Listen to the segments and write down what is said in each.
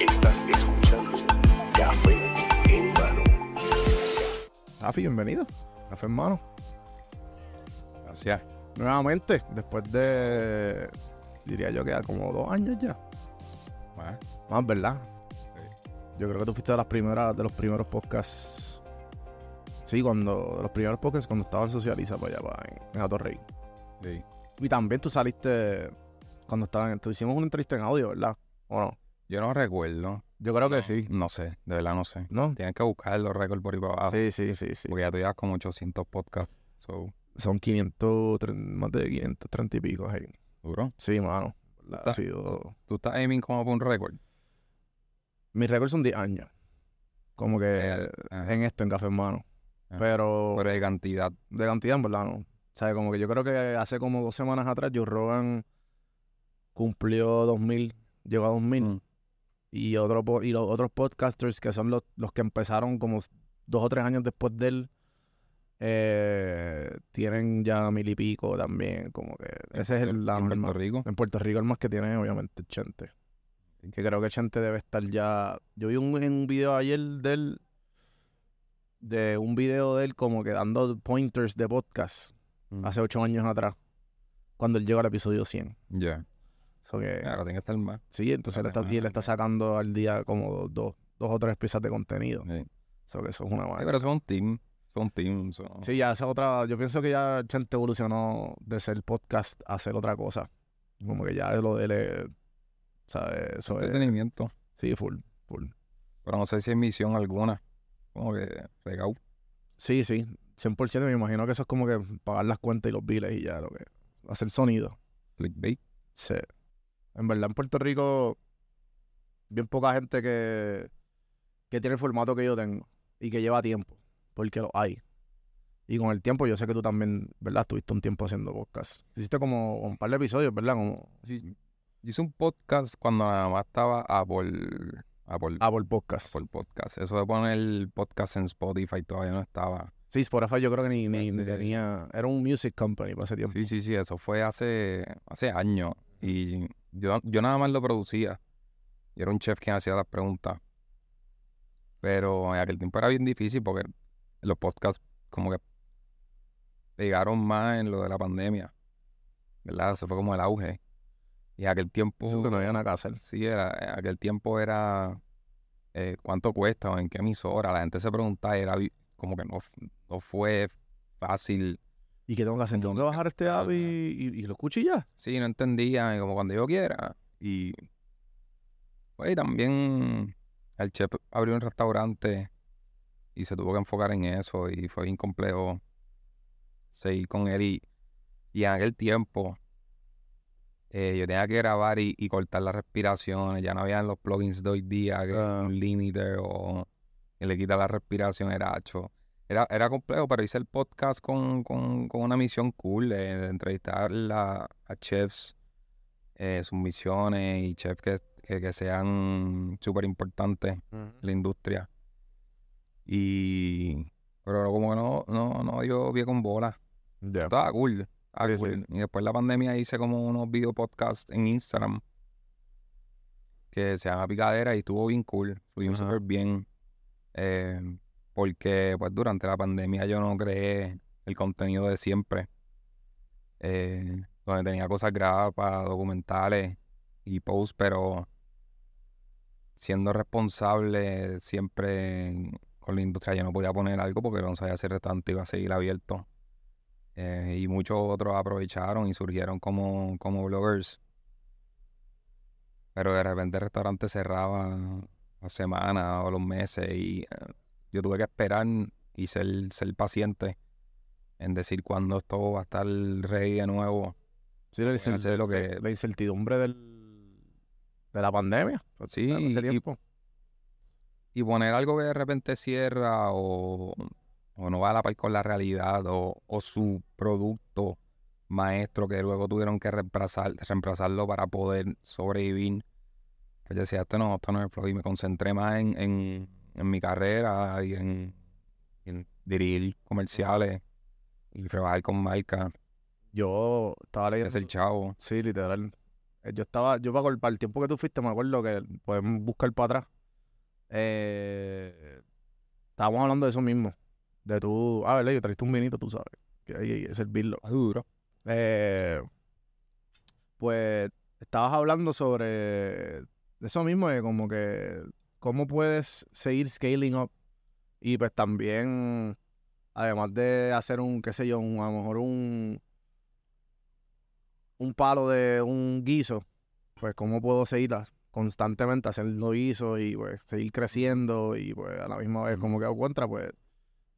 Estás escuchando Café en mano. Rafi, bienvenido. Café en mano. Gracias. Nuevamente, después de. Diría yo que ya como dos años ya. Bueno, Más, ¿verdad? Yo creo que tú fuiste de las primeras, de los primeros podcasts. Sí, cuando. Los primeros podcasts cuando estaba en Socializa para allá, para, en, en Atorrey. sí. Y también tú saliste. Cuando estaban. Tú hicimos una entrevista en audio, ¿verdad? ¿O no? Yo no recuerdo. Yo creo que sí. No sé, de verdad no sé. ¿No? Tienes que buscar los récords por ahí para abajo. Sí, sí, sí, sí. Porque ya tú llevas como 800 podcasts. So, Son 500, tre- más de 530 y pico. ahí. duro. Sí, mano. Ha sido. Tú estás aiming como por un récord. Mis récords son 10 años. Como que Eh, ajá. en esto, en Café en Mano. Ajá. Pero Pero de cantidad. de cantidad, en verdad, no. O sea, como que yo creo que hace como dos semanas atrás Joe Rogan cumplió 2000, llegó a 2000. Mm. Y, otro, y los otros podcasters que son los, los que empezaron como dos o tres años después de él, eh, tienen ya mil y pico también. Como que ese es el, la en. Puerto Rico. En Puerto Rico el más que tiene, obviamente, Chente. Que creo que Chente debe estar ya... Yo vi un, un video ayer de él, de un video de él como que dando pointers de podcast Mm. hace ocho años atrás, cuando él llegó al episodio 100. Ya. So que, Ahora tiene que estar más. sí, entonces él está, y él está sacando al día como dos, dos, o tres piezas de contenido. Sí. So que eso es una Sí, pero son un team. Son un team. Sí, ya esa otra... Yo pienso que ya Chente evolucionó de ser podcast a ser otra cosa. Como que ya lo de él es... ¿Sabes? Eso es... Entretenimiento. Sí, full, full. Pero no sé si hay misión alguna. Como que regao. Sí, sí, 100%. Me imagino que eso es como que pagar las cuentas y los biles y ya, lo que hacer sonido. Clickbait. Sí. En verdad, en Puerto Rico, bien poca gente que, que tiene el formato que yo tengo y que lleva tiempo, porque lo hay. Y con el tiempo, yo sé que tú también, ¿verdad? Estuviste un tiempo haciendo podcast. Hiciste como un par de episodios, ¿verdad? Como Sí, Yo hice un podcast cuando nada más estaba Apple, Apple, Apple Podcast. Apple Podcast. Eso de poner el podcast en Spotify todavía no estaba. Sí, Spotify yo creo que ni, ni, tenía... Era un music company para ese tiempo. Sí, sí, sí, eso fue hace, hace años. Y yo, yo nada más lo producía. Y era un chef quien hacía las preguntas. Pero en aquel tiempo era bien difícil porque los podcasts como que pegaron más en lo de la pandemia. ¿Verdad? Eso fue como el auge. Y en aquel tiempo... Eso que no había nada que hacer. Sí, era, en aquel tiempo era eh, cuánto cuesta o en qué emisora. La gente se preguntaba y era como que no, no fue fácil. ¿Y qué tengo que hacer? Tengo que bajar este app y, y- y lo escucho y ya. Sí, no entendía, como cuando yo quiera. Y pues también el chef abrió un restaurante y se tuvo que enfocar en eso y fue bien complejo seguir con él. Y, y en aquel tiempo eh, yo tenía que grabar y, y cortar las respiraciones. Ya no habían los plugins de hoy día, que Ah. un límite o que le quita la respiración, era hacho. Era, era complejo, pero hice el podcast con, con, con una misión cool de, de entrevistar la- a chefs, eh, sus misiones y chefs que, que, que sean súper importantes en la industria. Y... Pero como que no, no, no dio pie con bola. Ya. Estaba cool. Estaba Sí, sí. cool. Y después de la pandemia hice como unos video podcasts en Instagram que se llama Picadera y estuvo bien cool. Ajá. súper bien. eh, porque pues durante la pandemia yo no creé el contenido de siempre. eh, donde tenía cosas grabadas para documentales y posts, pero siendo responsable siempre con la industria, yo no podía poner algo porque no sabía si el restaurante iba a seguir abierto. Eh, y muchos otros aprovecharon y surgieron como, como bloggers. Pero de repente el restaurante cerraba las semanas o los meses y eh, yo tuve que esperar y ser, ser paciente en decir cuándo esto va a estar ready de nuevo. Sí, la, Hacer lo que- la incertidumbre del, de la pandemia. pues, Sí. Ese y- tiempo. y poner algo que de repente cierra o, o no va a la par con la realidad o, o su producto maestro que luego tuvieron que reemplazar, reemplazarlo para poder sobrevivir. Pues yo decía, esto no, esto no es el flow y me concentré más en, en, en mi carrera y en, dirigir comerciales y trabajar con marcas, Yo estaba leyendo. es el chavo. Sí, literal. Eh, Yo estaba, yo para, para el tiempo que tú fuiste, me acuerdo que podemos buscar para atrás. Eh, estábamos hablando de eso mismo. De tú, ah, ¿verdad? Yo trajiste un vinito, tú sabes. Que hay que servirlo. Duro. Eh, pues estabas hablando sobre eso mismo, de como que cómo puedes seguir scaling up y pues también, además de hacer un, qué sé yo, un, a lo mejor un, un palo de un guiso, pues cómo puedo seguir a- constantemente haciendo guisos y pues seguir creciendo y pues a la misma vez como que hago contra, pues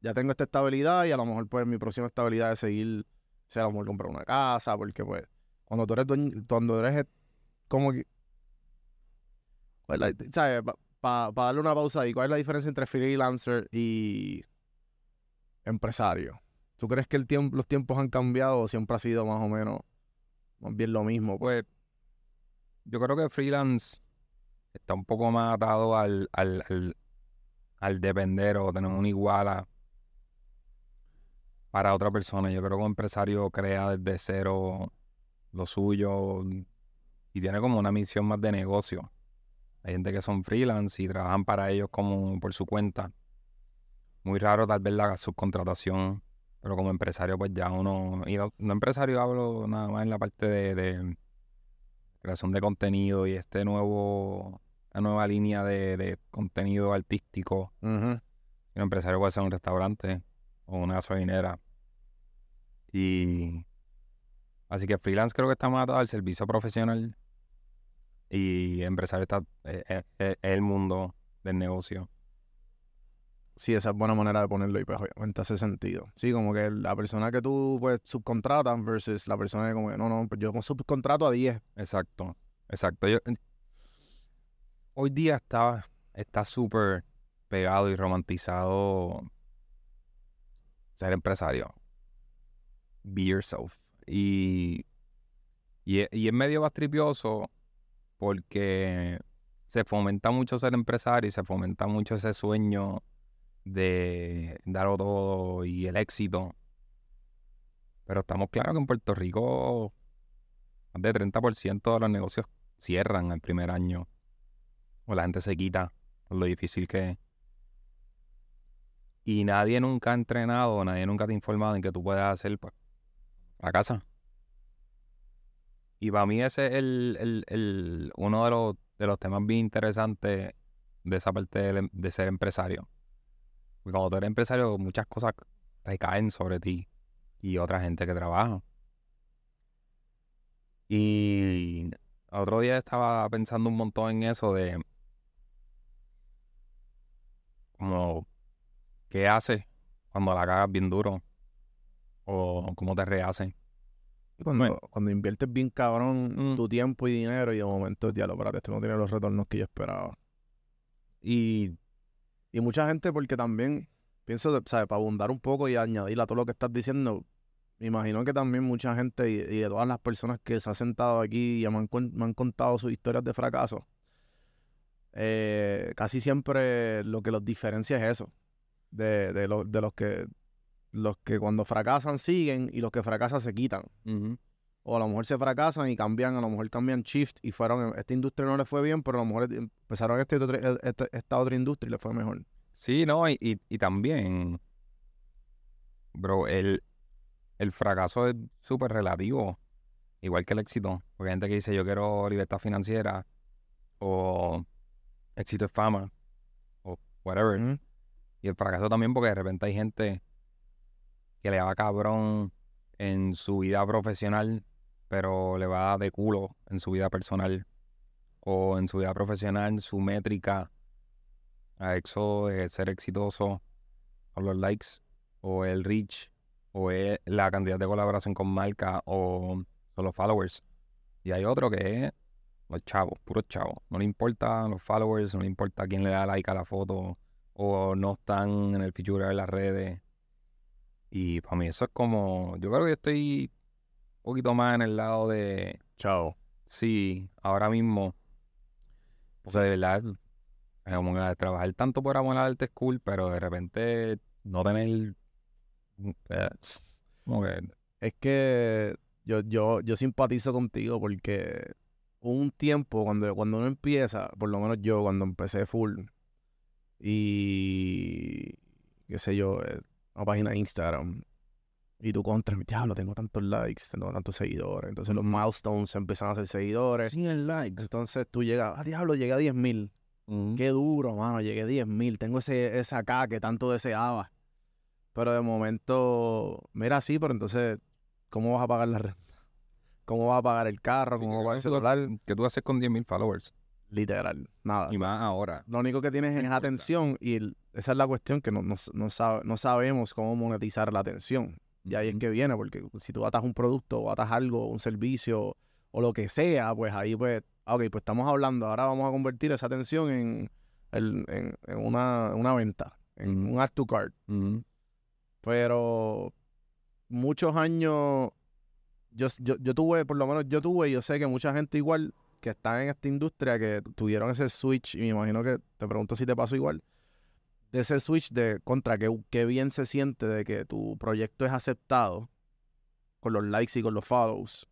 ya tengo esta estabilidad y a lo mejor pues mi próxima estabilidad es seguir sea, a lo mejor comprar una casa, porque pues, cuando tú eres dueño, cuando eres eh, como que, pues, ¿sabes? Para darle una pausa ahí, ¿cuál es la diferencia entre freelancer y empresario? ¿Tú crees que el tiempo, los tiempos han cambiado o siempre ha sido más o menos, más bien lo mismo? Pues, yo creo que freelance está un poco más atado al, al, al, al depender o tener una iguala para otra persona. Yo creo que un empresario crea desde cero lo suyo y tiene como una misión más de negocio. Hay gente que son freelance y trabajan para ellos como por su cuenta. Muy raro tal vez la subcontratación, pero como empresario pues ya uno, y no, no empresario hablo nada más en la parte de, de creación de contenido y este nuevo, la nueva línea de, de contenido artístico. ujú, Un empresario puede ser un restaurante o una gasolinera. Y así que freelance creo que está más atado al servicio profesional y empresario está eh, eh, eh, es el mundo del negocio. sí, esa es buena manera de ponerlo y pues obviamente hace sentido. Sí, como que la persona que tú pues subcontratas versus la persona que como que, no, no, pues yo subcontrato a 10. Exacto, exacto. Yo, hoy día está está súper pegado y romantizado ser empresario. Be yourself. Y, y, es- y es medio bastripioso porque se fomenta mucho ser empresario y se fomenta mucho ese sueño de darlo todo y el éxito. Pero estamos claros que en Puerto Rico más de 30% de los negocios cierran el primer año. O la gente se quita por lo difícil que es. Y nadie nunca ha entrenado, nadie nunca te ha informado en que tú puedes hacer pues, la casa. Y para mí ese es el, el- el- uno de los, de los temas bien interesantes de esa parte em- de, ser empresario. Porque cuando tú eres empresario, muchas cosas recaen sobre ti y otra gente que trabaja. Y otro día estaba pensando un montón en eso de como qué haces cuando la cagas bien duro o cómo te rehaces. Y Cuando, Bueno. cuando inviertes bien cabrón Mm. tu tiempo y dinero y de momento, diablo, espérate, esto no tiene los retornos que yo esperaba. Y Y mucha gente, porque también, pienso, ¿sabes? Para abundar un poco y añadir a todo lo que estás diciendo, me imagino que también mucha gente y, y de todas las personas que se han sentado aquí y me han, me han contado sus historias de fracaso, eh, casi siempre lo que los diferencia es eso, de, de, lo- de los que los que cuando fracasan siguen y los que fracasan se quitan. O a lo mejor se fracasan y cambian, a lo mejor cambian shift y fueron, esta industria no les fue bien, pero a lo mejor empezaron este este- esta otra industria y les fue mejor. sí, no, y, y, y también, bro, el, el fracaso es súper relativo, igual que el éxito. Porque hay gente que dice yo quiero libertad financiera o éxito es fama o whatever. Y el fracaso también porque de repente hay gente que le va cabrón en su vida profesional, pero le va de culo en su vida personal. O en su vida profesional, su métrica a eso de ser exitoso son los likes, o el reach, o es la cantidad de colaboración con marca, o son los followers. Y hay otro que es los chavos, puros chavos. No le importan los followers, no le importa quién le da like a la foto, o no están en el feature de las redes. Y para mí eso es como, yo creo que yo estoy un poquito más en el lado de, Chao. sí, ahora mismo, porque de verdad, es como que trabajar tanto por amor al arte es cool, pero de repente no tener Eh, como que, Es que yo, yo, yo simpatizo contigo porque hubo un tiempo cuando, cuando uno empieza, por lo menos yo cuando empecé full y qué sé yo, eh, una página de Instagram y tú contra, diablo, tengo tantos likes, tengo tantos seguidores. Entonces los milestones empiezan a ser seguidores. el like. Entonces tú llegas, ah, diablo, llegué a 10 mil. Qué duro, mano. Llegué a 10 mil. Tengo ese, esa acá que tanto deseaba. Pero de momento, mira, sí, pero entonces, ¿cómo vas a pagar la renta? ¿Cómo vas a pagar el carro? ¿Cómo vas a pagar el ¿Qué tú celular? haces- ¿Qué tú haces con 10.000 followers? Literal, nada. Y más ahora. Lo único que tienes es importa. atención y el- esa es la cuestión que no, no, no, sabe- no sabemos cómo monetizar la atención. Y ahí es que viene, porque si tú atas un producto o atas algo, un servicio o lo que sea, pues ahí pues, ah, ok, pues estamos hablando, ahora vamos a convertir esa atención en, en, en- una, una venta, en un add to cart. Pero muchos años, yo, yo, yo tuve, por lo menos yo tuve, y yo sé que mucha gente igual que está en esta industria que tuvieron ese switch, y me imagino que te pregunto si te pasó igual, de ese switch de contra, que, qué bien se siente de que tu proyecto es aceptado con los likes y con los follows.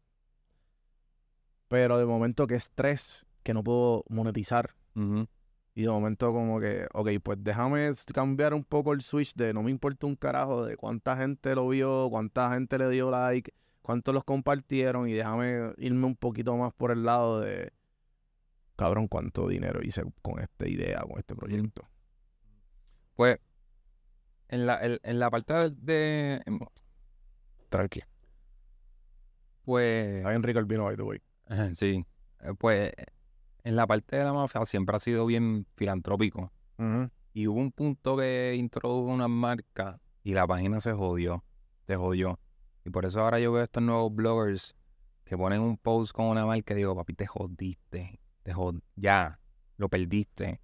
Pero de momento que estrés, que no puedo monetizar. Ujú. Y de momento como que, ok, pues déjame cambiar un poco el switch de no me importa un carajo de cuánta gente lo vio, cuánta gente le dio like, cuántos los compartieron y déjame irme un poquito más por el lado de, cabrón, cuánto dinero hice con esta idea, con este proyecto. Pues, en la, en, en la parte de, em, Tranqui. Pues, Está bien rico el vino, by the way. sí. Eh, Pues, en la parte de la mafia siempre ha sido bien filantrópico. Y hubo un punto que introdujo una marca y la página se jodió. Se jodió. Y por eso ahora yo veo estos nuevos bloggers que ponen un post con una marca y digo, papi, te jodiste. Te jod ya, lo perdiste.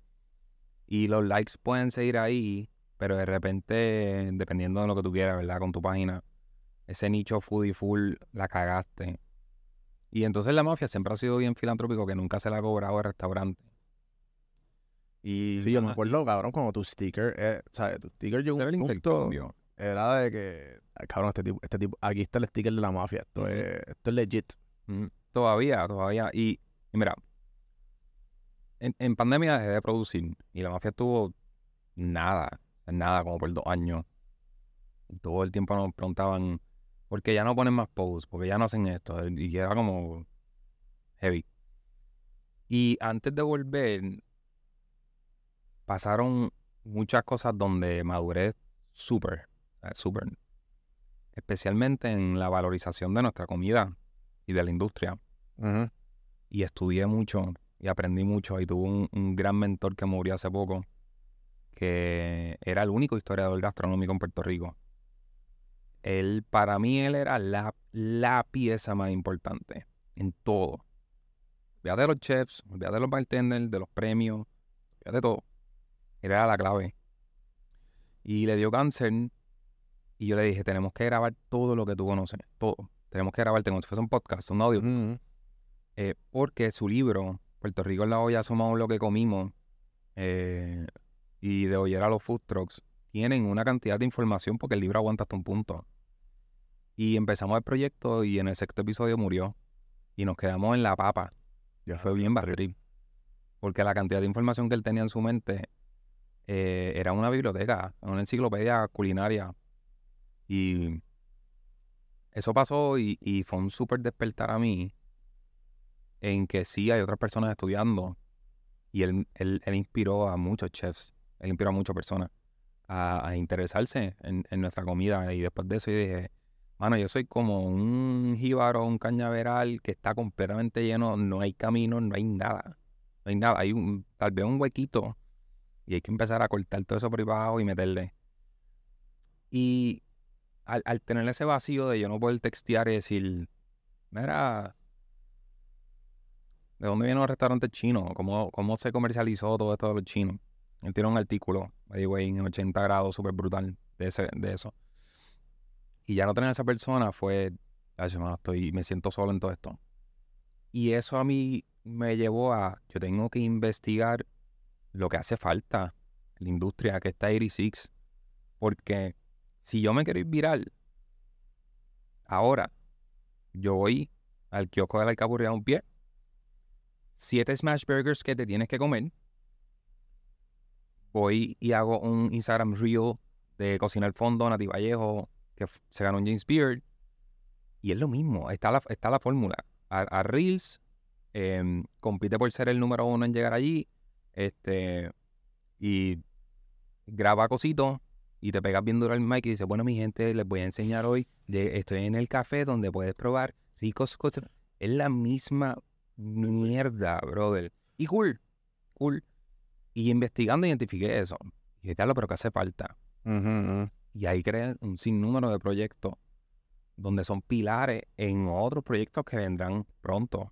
Y los likes pueden seguir ahí, pero de repente, dependiendo de lo que tú quieras, ¿verdad? Con tu página, ese nicho foodie full la cagaste. Y entonces la mafia siempre ha sido bien filantrópico que nunca se la ha cobrado al restaurante. Y Sí, yo me acuerdo, cabrón, como tu sticker, eh, ¿sabes? Tu sticker llegó un punto, era de que, cabrón, este tipo, este tipo, aquí está el sticker de la mafia, esto, es, esto es legit. Mm, Todavía, todavía. Y, y mira, en, en pandemia dejé de producir y la mafia estuvo nada, nada, como por dos años. Todo el tiempo nos preguntaban, ¿por qué ya no ponen más posts? ¿Por qué ya no hacen esto? Y era como heavy. Y antes de volver, pasaron muchas cosas donde maduré súper, súper. Especialmente en la valorización de nuestra comida y de la industria. Y estudié mucho y aprendí mucho. Y tuve un, un gran mentor que murió hace poco, que era el único historiador gastronómico en Puerto Rico. Él, para mí, él era la, la pieza más importante en todo. Olvídate de los chefs, olvídate de los bartenders, de los premios, olvídate de todo. Él era la clave. Y le dio cáncer. Y yo le dije, tenemos que grabar todo lo que tú conoces, todo. Tenemos que grabarte como si fuese un podcast, un audio. Eh, porque su libro, Puerto Rico en la olla, somos lo que comimos, eh, y de oyer a los food trucks, tienen una cantidad de información porque el libro aguanta hasta un punto. Y empezamos el proyecto y en el sexto episodio murió. Y nos quedamos en la papa. Ya, Fue bien bad trip. Porque la cantidad de información que él tenía en su mente eh, era una biblioteca, una enciclopedia culinaria. Y eso pasó y, y fue un súper despertar a mí en que sí hay otras personas estudiando. Y él, él, él inspiró a muchos chefs, él inspiró a muchas personas a, a interesarse en, en nuestra comida. Y después de eso yo dije, mano, yo soy como un jíbaro, un cañaveral que está completamente lleno, no hay camino, no hay nada. No hay nada, hay un, tal vez un huequito y hay que empezar a cortar todo eso por abajo y meterle. Y al, tener ese vacío de yo no poder textear y decir, mira, ¿de dónde vienen los restaurantes chinos? ¿Cómo, cómo se comercializó todo esto de los chinos? Él tiene un artículo, by the way, en 80 grados, súper brutal, de, ese, de eso. Y ya no tener a esa persona fue, ay, hermano, estoy, me siento solo en todo esto. Y eso a mí me llevó a, yo tengo que investigar lo que hace falta la industria, que está 86, porque Si yo me quiero ir viral, ahora yo voy al kiosco de la alcapurria a un pie, siete smash burgers que te tienes que comer, voy y hago un Instagram reel de cocina al fondo, Nati Vallejo, que se ganó un James Beard, y es lo mismo, está la, está la fórmula. A, a Reels, em, compite por ser el número uno en llegar allí, este, y graba cositos, y te pegas bien duro al mic y dices, bueno, mi gente, les voy a enseñar hoy, de, estoy en el café donde puedes probar ricos cosas. Es la misma mierda, brother. Y cool, cool. Y investigando identifiqué eso. Y dije, "Diablo, pero ¿qué hace falta? Y ahí creé un sinnúmero de proyectos donde son pilares en otros proyectos que vendrán pronto.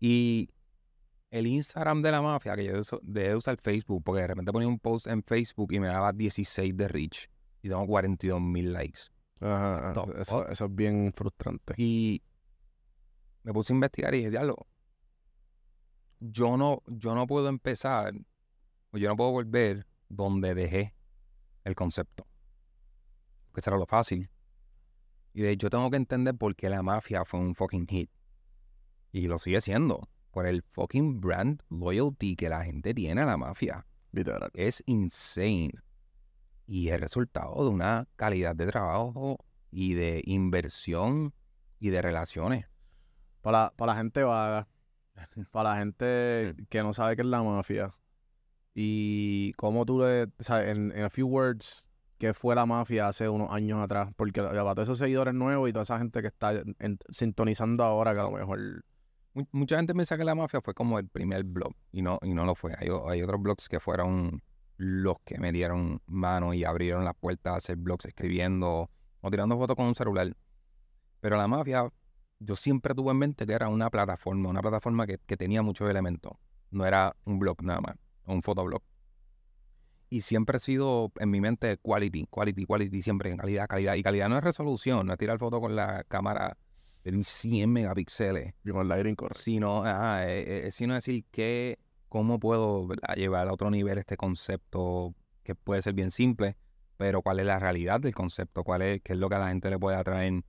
Y el Instagram de la mafia, que yo dejé de usar Facebook, porque de repente ponía un post en Facebook y me daba 16 de reach. Y tengo 42 mil likes. Ajá, eso, es bien frustrante. Y me puse a investigar y dije, diablo, yo no, yo no puedo empezar, o yo no puedo volver donde dejé el concepto. Que será lo fácil. Y de hecho tengo que entender por qué la mafia fue un fucking hit. Y lo sigue siendo. Por el fucking brand loyalty que la gente tiene a la mafia. Literal. Es insane. Y es resultado de una calidad de trabajo y de inversión y de relaciones. Para, para la gente vaga, para la gente que no sabe qué es la mafia. Y cómo tú le, sea, en, en a few words, qué fue la mafia hace unos años atrás. Porque para todos esos seguidores nuevos y toda esa gente que está en- sintonizando ahora, que a lo mejor. Mu- Mucha gente piensa que la mafia fue como el primer blog y no, y no lo fue. Hay, otros blogs que fueron los que me dieron mano y abrieron las puertas a hacer blogs escribiendo o tirando fotos con un celular. Pero la mafia, yo siempre tuve en mente que era una plataforma, una plataforma que, tenía muchos elementos. No era un blog nada más, un fotoblog. Y siempre ha sido en mi mente quality, quality, quality, siempre calidad, calidad. Y calidad no es resolución, no es tirar foto con la cámara de 100 megapíxeles Con el aire incorrecto. sino, ajá, eh, eh, sino decir que cómo puedo ¿verdad? llevar a otro nivel este concepto que puede ser bien simple, pero cuál es la realidad del concepto, cuál es, qué es lo que a la gente le puede atraer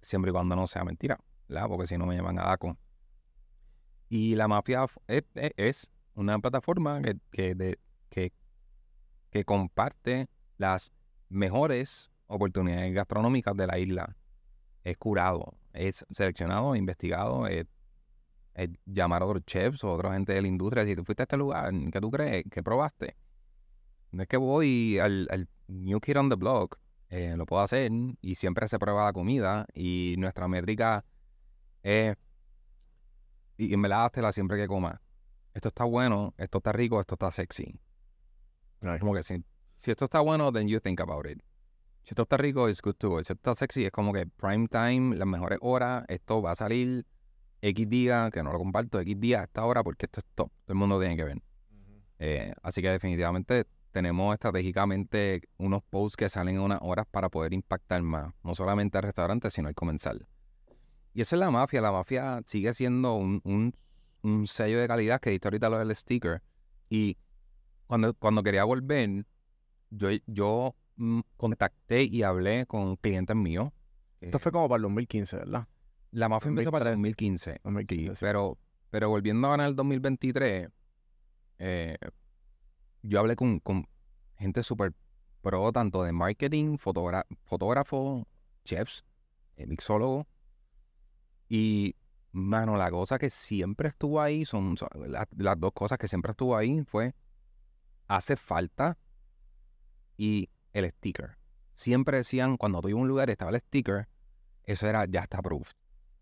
siempre y cuando no sea mentira, ¿verdad? Porque si no me llaman a DACO. Y la mafia f- es, es- es una plataforma que, que, de- que, que comparte las mejores oportunidades gastronómicas de la isla. Es curado, es seleccionado, investigado, es, es llamar a otros chefs o otra gente de la industria. Si tú fuiste a este lugar, ¿qué tú crees? ¿Qué probaste? No es que voy al, al New Kid on the Block, eh, lo puedo hacer y siempre se prueba la comida y nuestra métrica es, y en verdad la siempre que coma. Esto está bueno, esto está rico, esto está sexy. Nice. Como que si, si esto está bueno, then you think about it. Si esto está rico, it's good to go. Si esto está sexy, es como que prime time, las mejores horas, esto va a salir X día, que no lo comparto, X día a esta hora, porque esto es top. Todo el mundo tiene que ver. Eh, así que definitivamente tenemos estratégicamente unos posts que salen en unas horas para poder impactar más, no solamente al restaurante, sino al comensal. Y esa es la mafia. La mafia sigue siendo un, un- un sello de calidad que diste ahorita lo del sticker. Y cuando, cuando quería volver, yo, yo contacté y hablé con clientes míos. Esto fue como para el 2015, ¿verdad? La mafia empezó para el 2015. 2015. Sí, sí. pero, pero volviendo ahora al 2023, eh, yo hablé con, con gente súper pro, tanto de marketing, fotógrafo, chefs, eh, mixólogo. Y, mano, la cosa que siempre estuvo ahí, son, son la- las dos cosas que siempre estuvo ahí fue, hace falta y el sticker. Siempre decían, cuando tú ibas a un lugar y estaba el sticker, eso era, ya está approved.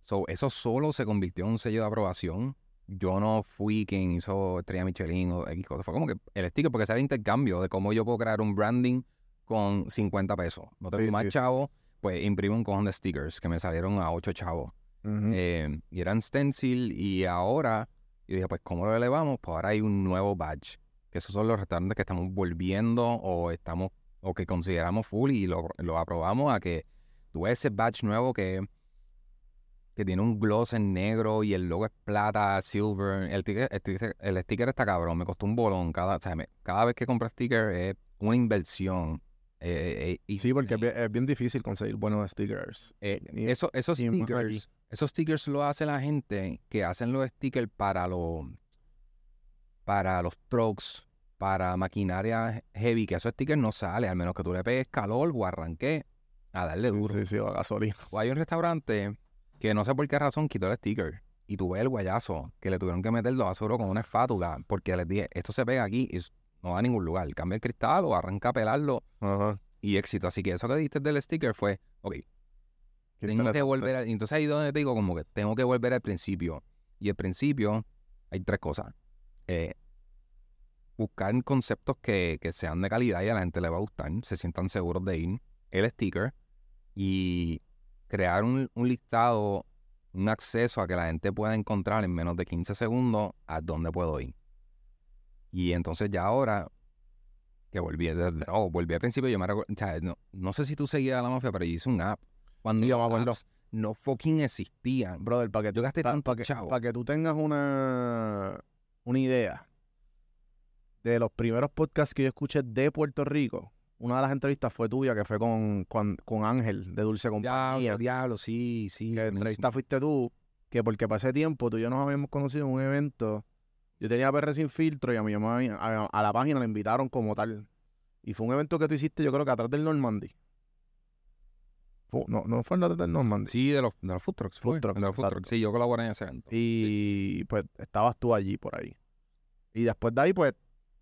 So, eso solo se convirtió en un sello de aprobación. Yo no fui quien hizo Estrella Michelin o X cosa. Fue como que el sticker, porque ese era el intercambio de cómo yo puedo crear un branding con 50 pesos. No tengo Sí, más sí, sí, chavo, pues imprimo un cojón de stickers que me salieron a 8 chavos. Eh, y eran stencil y ahora, y dije, pues, ¿cómo lo elevamos? Pues ahora hay un nuevo badge. Que esos son los restaurantes que estamos volviendo o estamos, o que consideramos full y lo, lo aprobamos a que tú ves ese badge nuevo que, que tiene un gloss en negro y el logo es plata, silver. El, ticket- el, ticket- el sticker está cabrón, me costó un bolón. Cada, o sea, me- cada vez que compro sticker es una inversión Eh, eh, eh, Sí, porque es bien, difícil conseguir buenos stickers. Eh, eso- esos stickers, esos stickers lo hace la gente que hacen los stickers para los para los trucks, para maquinaria heavy, que esos stickers no salen, al menos que tú le pegues calor o arranque a darle duro. Sí, sí, o gasolina. O hay un restaurante que no sé por qué razón quitó el sticker. Y tú ves el guayazo que le tuvieron que meterlo a seguro con una espátula. Porque les dije, esto se pega aquí y no va a ningún lugar. Cambia el cristal o arranca a pelarlo y éxito. Así que eso que diste del sticker fue, ok, tengo que volver al... Entonces ahí es donde te digo como que tengo que volver al principio. Y el principio hay tres cosas. Eh, buscar conceptos que, que sean de calidad y a la gente le va a gustar, se sientan seguros de ir. El sticker y crear un, un listado, un acceso a que la gente pueda encontrar en menos de 15 segundos a dónde puedo ir. Y entonces ya ahora que volví, de de nuevo, volví al principio, yo me recuerdo, sea, no, no sé si tú seguías a la mafia, pero yo hice un app. Cuando yo me no fucking existían. Brother, para que, Yo gasté pa- tanto pa que, chavo. pa' que tú tengas una, una idea de los primeros podcasts que yo escuché de Puerto Rico, una de las entrevistas fue tuya, que fue con, con, con Ángel de Dulce Compañía. Diablo, diablo, sí, sí. que entrevista fuiste tú, que porque ese tiempo tú y yo nos habíamos conocido en un evento. Yo tenía PR sin filtro y a mi mamá a, a la página la invitaron como tal. Y fue un evento que tú hiciste, yo creo que atrás del Normandy. Fue- no, no fue atrás del Normandy. Sí, de los, de los food trucks. Food trucks, de los food trucks. Sí, yo colaboré en ese evento. Y pues estabas tú allí por ahí. Y después de ahí, pues,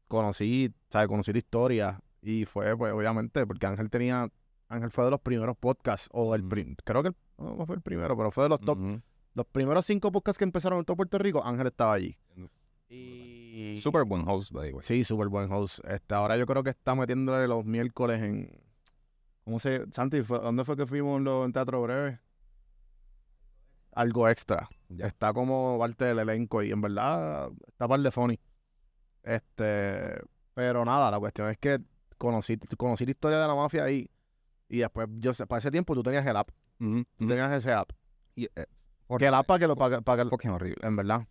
conocí, ¿sabes? Conocí tu historia. Y fue, pues, obviamente, porque Ángel tenía, Ángel fue de los primeros podcasts, o el, prim- creo que, el- no, fue el primero, pero fue de los top, los primeros cinco podcasts que empezaron en todo Puerto Rico, Ángel estaba allí. Y... Súper buen host, by the way. Sí, súper buen host. Este, ahora yo creo que está metiéndole los miércoles en... ¿Cómo se...? Santi, fue- ¿dónde fue que fuimos en Teatro Breve? Algo extra. Ya. Está como parte del elenco y en verdad está par de funny. Este, pero nada, la cuestión es que conocí, conocí la historia de la mafia ahí y después, yo sé, para ese tiempo tú tenías el app, tú tenías ese app. Y, eh, Que el app para que lo, para, que- para que- fucking horrible. en verdad.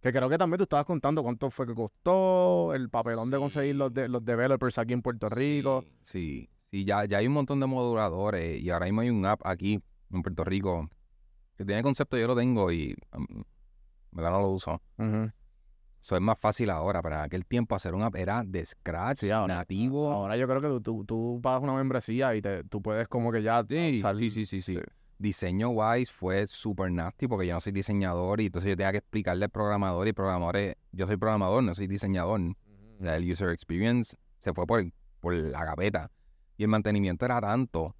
Que creo que también tú estabas contando cuánto fue que costó, el papelón de conseguir los, de, los developers aquí en Puerto Rico. Sí, sí, ya, ya hay un montón de moduladores y ahora mismo hay un app aquí en Puerto Rico que tiene concepto, yo lo tengo y um, en verdad no lo uso. Eso es más fácil ahora, pero en aquel tiempo hacer un app era de scratch, Sí, ahora- nativo. Ahora yo creo que tú, tú, tú pagas una membresía y te, tú puedes como que ya... Sí, usar- sí, sí, sí, sí. Diseño wise fue super nasty porque yo no soy diseñador y entonces yo tenía que explicarle al programador y programadores, yo soy programador, no soy diseñador. O sea, el user experience se fue por, por la gaveta. Y el mantenimiento era tanto.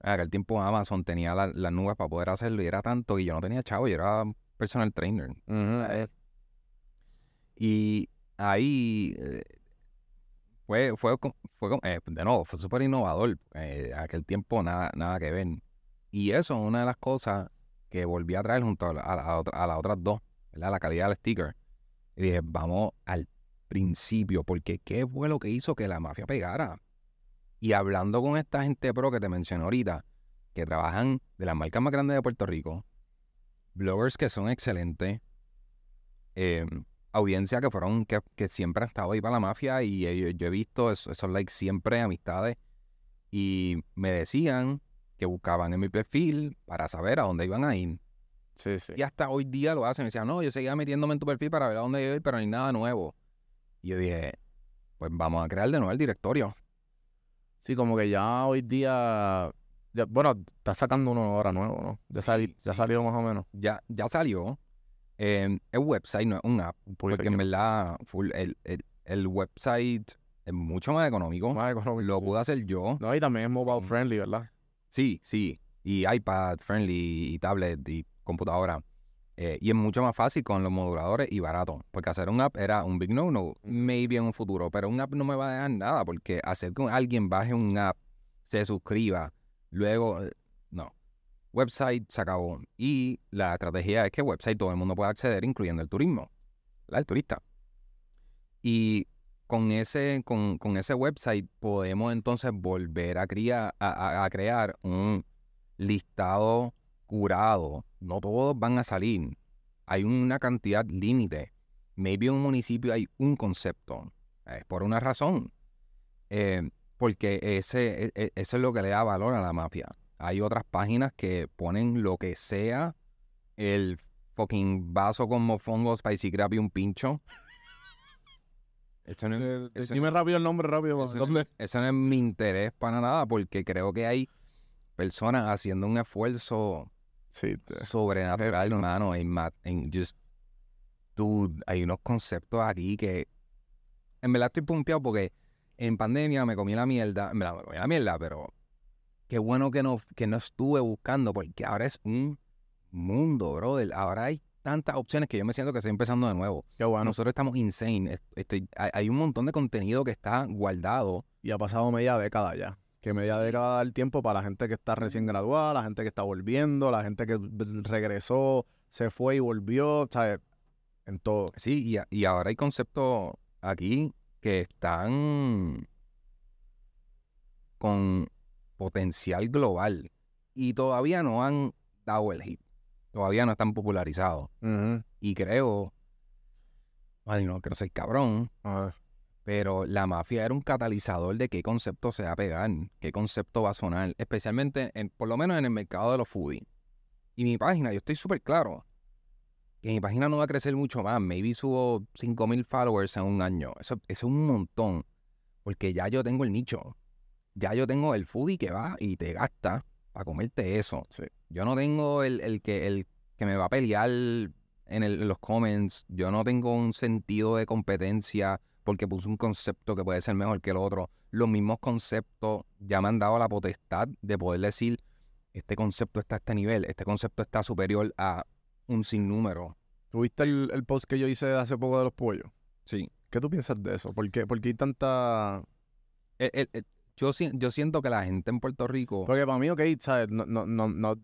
En aquel tiempo Amazon tenía la- las nubes para poder hacerlo y era tanto que yo no tenía chavo, yo era personal trainer. Ujú, eh, Y ahí eh, fue, fue, fue, eh, de nuevo, fue súper innovador. Eh, aquel tiempo nada, nada que ver. Y eso es una de las cosas que volví a traer junto a, la- a la otra- a las otras dos, ¿verdad? La calidad del sticker. Y dije, vamos al principio, porque ¿qué fue lo que hizo que la mafia pegara? Y hablando con esta gente pro que te mencioné ahorita, que trabajan de las marcas más grandes de Puerto Rico, bloggers que son excelentes, eh, audiencia que fueron, que, que siempre han estado ahí para la mafia y ellos- yo he visto eso- esos likes siempre, amistades, y me decían que buscaban en mi perfil para saber a dónde iban a ir. sí, sí. Y hasta hoy día lo hacen. Me decían, no, yo seguía metiéndome en tu perfil para ver a dónde iba a ir, pero no hay nada nuevo. Y yo dije, pues vamos a crear de nuevo el directorio. Sí, como que ya hoy día... ya- bueno, está sacando uno ahora nuevo, ¿no? Ya, Sí, sali- ya salió más o menos. Ya, ya salió. Eh, es website, no es un app. Porque en verdad, full, el, el, el website es mucho más económico. más económico. Lo sí. pude hacer yo. No, y también es mobile friendly, ¿verdad? Sí, sí. Y iPad friendly, y tablet, y computadora. Eh, y es mucho más fácil con los moduladores y barato. Porque hacer un app era un big no-no, maybe en un futuro. Pero un app no me va a dejar nada. Porque hacer que alguien baje un app, se suscriba, luego. Website se acabó. Y la estrategia es que website todo el mundo puede acceder, incluyendo el turismo. ¿verdad? El turista. Y con ese, con, con ese website podemos entonces volver a, cría- a, crear un listado curado. No todos van a salir. Hay una cantidad límite. Maybe en un municipio hay un concepto. Es por una razón. Eh, Porque ese, e- e- eso es lo que le da valor a la mafia. Hay otras páginas que ponen lo que sea, el fucking vaso con mofongos, spicy crab y un pincho. Eso no, es- eso- Dime rápido el nombre, rápido. eso, ¿Dónde? no, eso no es mi interés para nada, porque creo que hay personas haciendo un esfuerzo Sí, te- sobrenatural, hermano, en, ma- en just, dude, hay unos conceptos aquí que, en verdad estoy pumpeado porque en pandemia me comí la mierda, en verdad me comí la mierda, pero qué bueno que no, que no estuve buscando, porque ahora es un mundo, brother, ahora hay tantas opciones que yo me siento que estoy empezando de nuevo. qué bueno. Nosotros estamos insane, estoy, hay, hay un montón de contenido que está guardado, Y ha pasado media década ya. Que media década da el tiempo para la gente que está recién graduada, la gente que está volviendo, la gente que regresó, se fue y volvió, ¿sabes? En todo. Sí, y, a- y ahora hay conceptos aquí que están con potencial global y todavía no han dado el hit. Todavía no están popularizados. Y creo, ay, no quiero ser cabrón, pero la mafia era un catalizador de qué concepto se va a pegar, qué concepto va a sonar, especialmente, en, por lo menos en el mercado de los foodies. Y mi página, yo estoy súper claro que mi página no va a crecer mucho más. Maybe subo 5.000 followers en un año. Eso, eso es un montón, porque ya yo tengo el nicho. Ya yo tengo el foodie que va y te gasta para comerte eso. Sí. Yo no tengo el, el que, el que me va a pelear en, el- en los comments. Yo no tengo un sentido de competencia porque puse un concepto que puede ser mejor que el otro. Los mismos conceptos ya me han dado la potestad de poder decir, este concepto está a este nivel, este concepto está superior a un sinnúmero. ¿Tuviste el, el post que yo hice hace poco de los pollos? Sí. ¿Qué tú piensas de eso? ¿Por qué, por qué hay tanta...? El- el- el- yo, si- yo siento que la gente en Puerto Rico... Porque para mí, ok, ¿sabes? No, no, no, no...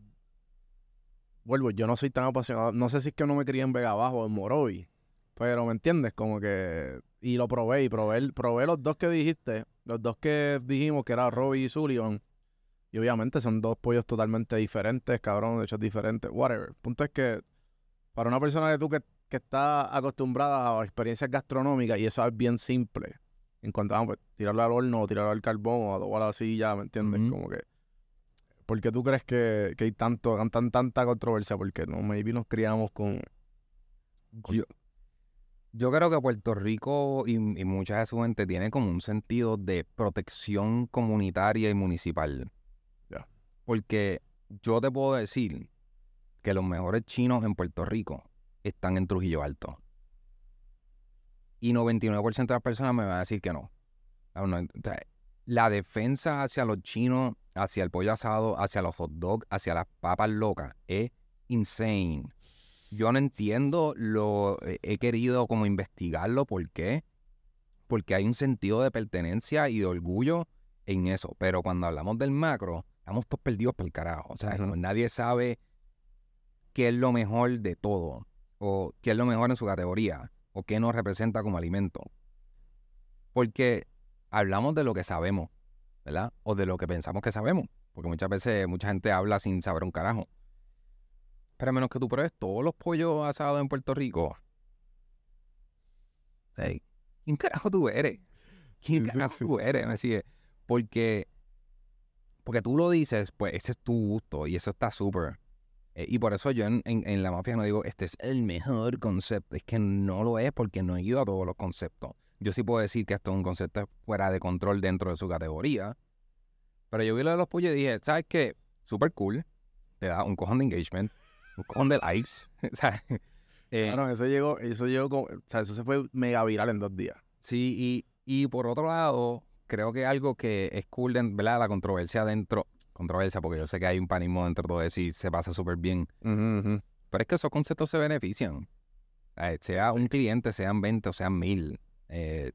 Vuelvo, yo no soy tan apasionado. No sé si es que no me crié en Vega Bajo o en Morovi. Pero, ¿me entiendes? Como que... Y lo probé, y probé, probé los dos que dijiste. Los dos que dijimos, que era Robbie y Sullivan. Y obviamente son dos pollos totalmente diferentes, cabrón, hechos diferentes, whatever. El punto es que para una persona de tú que, que está acostumbrada a experiencias gastronómicas, y eso es bien simple, en cuanto a pues, tirarlo al horno o tirarlo al carbón o, o algo así, ya, ¿me entiendes? Como que... ¿Por qué tú crees que, que hay tanto, tan, tanta controversia? Porque no, maybe nos criamos con... Yo, yo creo que Puerto Rico y, y mucha de su gente tiene como un sentido de protección comunitaria y municipal. Porque yo te puedo decir que los mejores chinos en Puerto Rico están en Trujillo Alto. Y 99% de las personas me van a decir que no. Ah, La defensa hacia los chinos, hacia el pollo asado, hacia los hot dogs, hacia las papas locas es insane. Yo no entiendo lo eh, he querido como investigarlo, ¿por qué? Porque hay un sentido de pertenencia y de orgullo en eso, pero cuando hablamos del macro, estamos todos perdidos por el carajo, o sea, nadie sabe qué es lo mejor de todo o qué es lo mejor en su categoría o qué nos representa como alimento. Porque hablamos de lo que sabemos, ¿verdad? O de lo que pensamos que sabemos, porque muchas veces mucha gente habla sin saber un carajo. Pero a menos que tú pruebes todos los pollos asados en Puerto Rico. Ey, ¿Quién carajo tú eres? ¿Quién carajo tú eres? Me sigue. Porque, porque tú lo dices, pues ese es tu gusto y eso está súper. Eh, y por eso yo en, en- en la mafia no digo, este es el mejor concepto. Es que no lo es porque no he ido a todos los conceptos. Yo sí puedo decir que esto es un concepto fuera de control dentro de su categoría. Pero yo vi lo de los pollos y dije, ¿sabes qué? Súper cool. Te da un cojón de engagement, un cojón de likes. ¿sabes? Eh, Claro, eso llegó, eso llegó, con- o sea, eso se fue mega viral en dos días. Sí, y, y por otro lado, creo que algo que es cool, de- ¿verdad? La controversia dentro, controversia, porque yo sé que hay un panismo dentro de todo eso y se pasa súper bien, pero es que esos conceptos se benefician. Eh, sea un cliente, sean 20 o sean 1000. eh,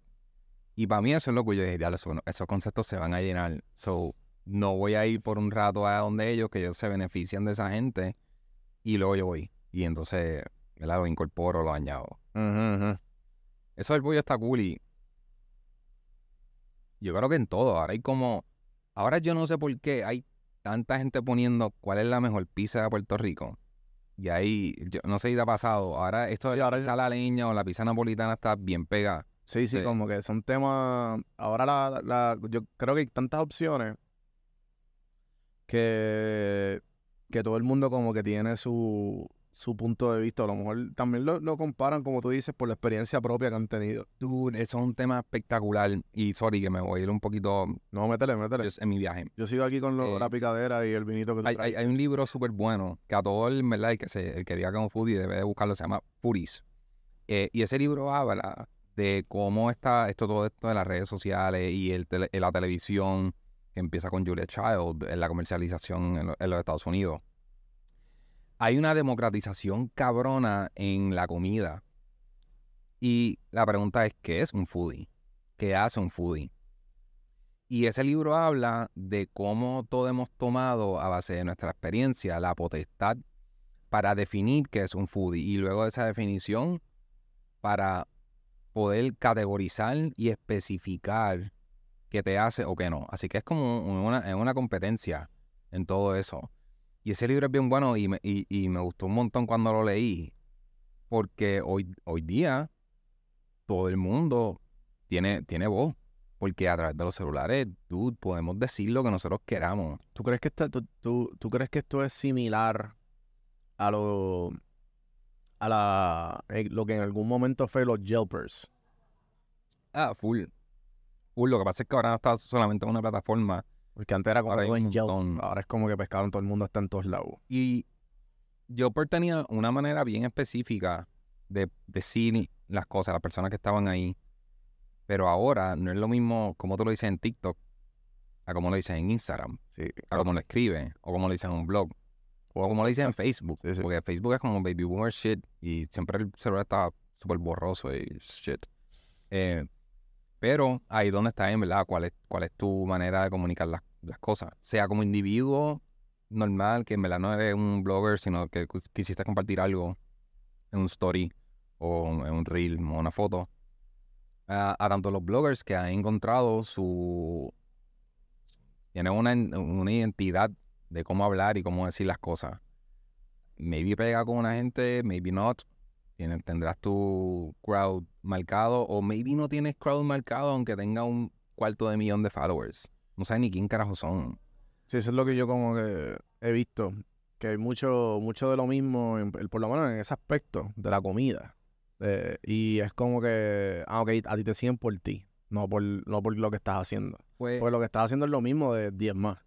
y para mí eso es lo que yo dije, "Diablo, eso- esos conceptos se van a llenar. So, no voy a ir por un rato a donde ellos, que ellos se benefician de esa gente, y luego yo voy. Y entonces, ¿verdad? Lo incorporo, lo añado. Ujú, ujú. Eso del pollo está cool y yo creo que en todo. Ahora hay como, ahora yo no sé por qué hay tanta gente poniendo cuál es la mejor pizza de Puerto Rico. Y ahí, yo no sé si te ha pasado, ahora esto de Sí, la pizza la leña o la pizza napolitana está bien pegada. Sí, sí, Sí. como que son temas. Ahora la, la- yo creo que hay tantas opciones que, que todo el mundo como que tiene su, su punto de vista. A lo mejor también lo, lo comparan, como tú dices, por la experiencia propia que han tenido. Dude, eso es un tema espectacular. Y sorry que me voy a ir un poquito No, métele, métele. en mi viaje. Yo sigo aquí con lo- Eh, la picadera y el vinito que tú Hay, traes. hay- hay un libro súper bueno que a todo el, ¿verdad? el que, se, el que diga que es un foodie debe de buscarlo, se llama Foodies. Eh, y ese libro habla de cómo está esto, todo esto de las redes sociales y el tele- la televisión que empieza con Julia Child en la comercialización en, lo- en los Estados Unidos. Hay una democratización cabrona en la comida. Y la pregunta es, ¿qué es un foodie? ¿Qué hace un foodie? Y ese libro habla de cómo todo hemos tomado a base de nuestra experiencia la potestad para definir qué es un foodie y luego de esa definición para poder categorizar y especificar qué te hace o qué no. Así que es como una, una competencia en todo eso. Y ese libro es bien bueno y me, y- y me gustó un montón cuando lo leí porque hoy, hoy día todo el mundo tiene, tiene voz. Porque a través de los celulares, dude, podemos decir lo que nosotros queramos. ¿Tú crees que esta- tú, tú- tú crees que esto es similar a lo a la eh, lo que en algún momento fue los Yelpers? Ah, full. Full. Lo que pasa es que ahora no está solamente en una plataforma. Porque antes era como Ahora un montón. Ahora es como que pescaron todo el mundo está en todos lados. Y Jopper tenía una manera bien específica de decir las cosas las personas que estaban ahí. Pero ahora no es lo mismo como tú lo dices en TikTok a como lo dices en Instagram, Sí, a como lo escribes, o como lo dices en un blog, o como lo dices en Facebook. Sí, sí. Porque Facebook es como baby boomer shit y siempre el celular está súper borroso y shit. Eh, pero ahí donde está en verdad cuál es, cuál es tu manera de comunicar las, las cosas. Sea como individuo normal, que en verdad no eres un blogger, sino que quisiste compartir algo en un story o en un reel o una foto. A, a tanto los bloggers que han encontrado su... Tienen una, una identidad de cómo hablar y cómo decir las cosas. Maybe pega con una gente, maybe not. Tienes- tendrás tu crowd marcado o maybe no tienes crowd marcado aunque tenga un cuarto de millón de followers. No sabes ni quién carajo son. Sí, eso es lo que yo como que he visto. Que hay mucho, mucho de lo mismo, en- por lo menos en ese aspecto de la comida. Eh, y es como que, ah, ok, a ti te siguen por ti, no por, no por lo que estás haciendo. Pues, Porque lo que estás haciendo es lo mismo de 10 más.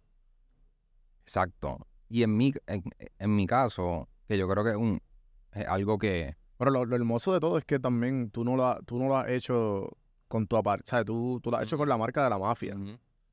exacto. Y en mi, en, en mi caso, que yo creo que es, un, es algo que... Pero lo, lo hermoso de todo es que también tú no lo, has- tú no lo has hecho con tu aparte, ¿sabes? Tú, tú lo has hecho con la marca de la mafia.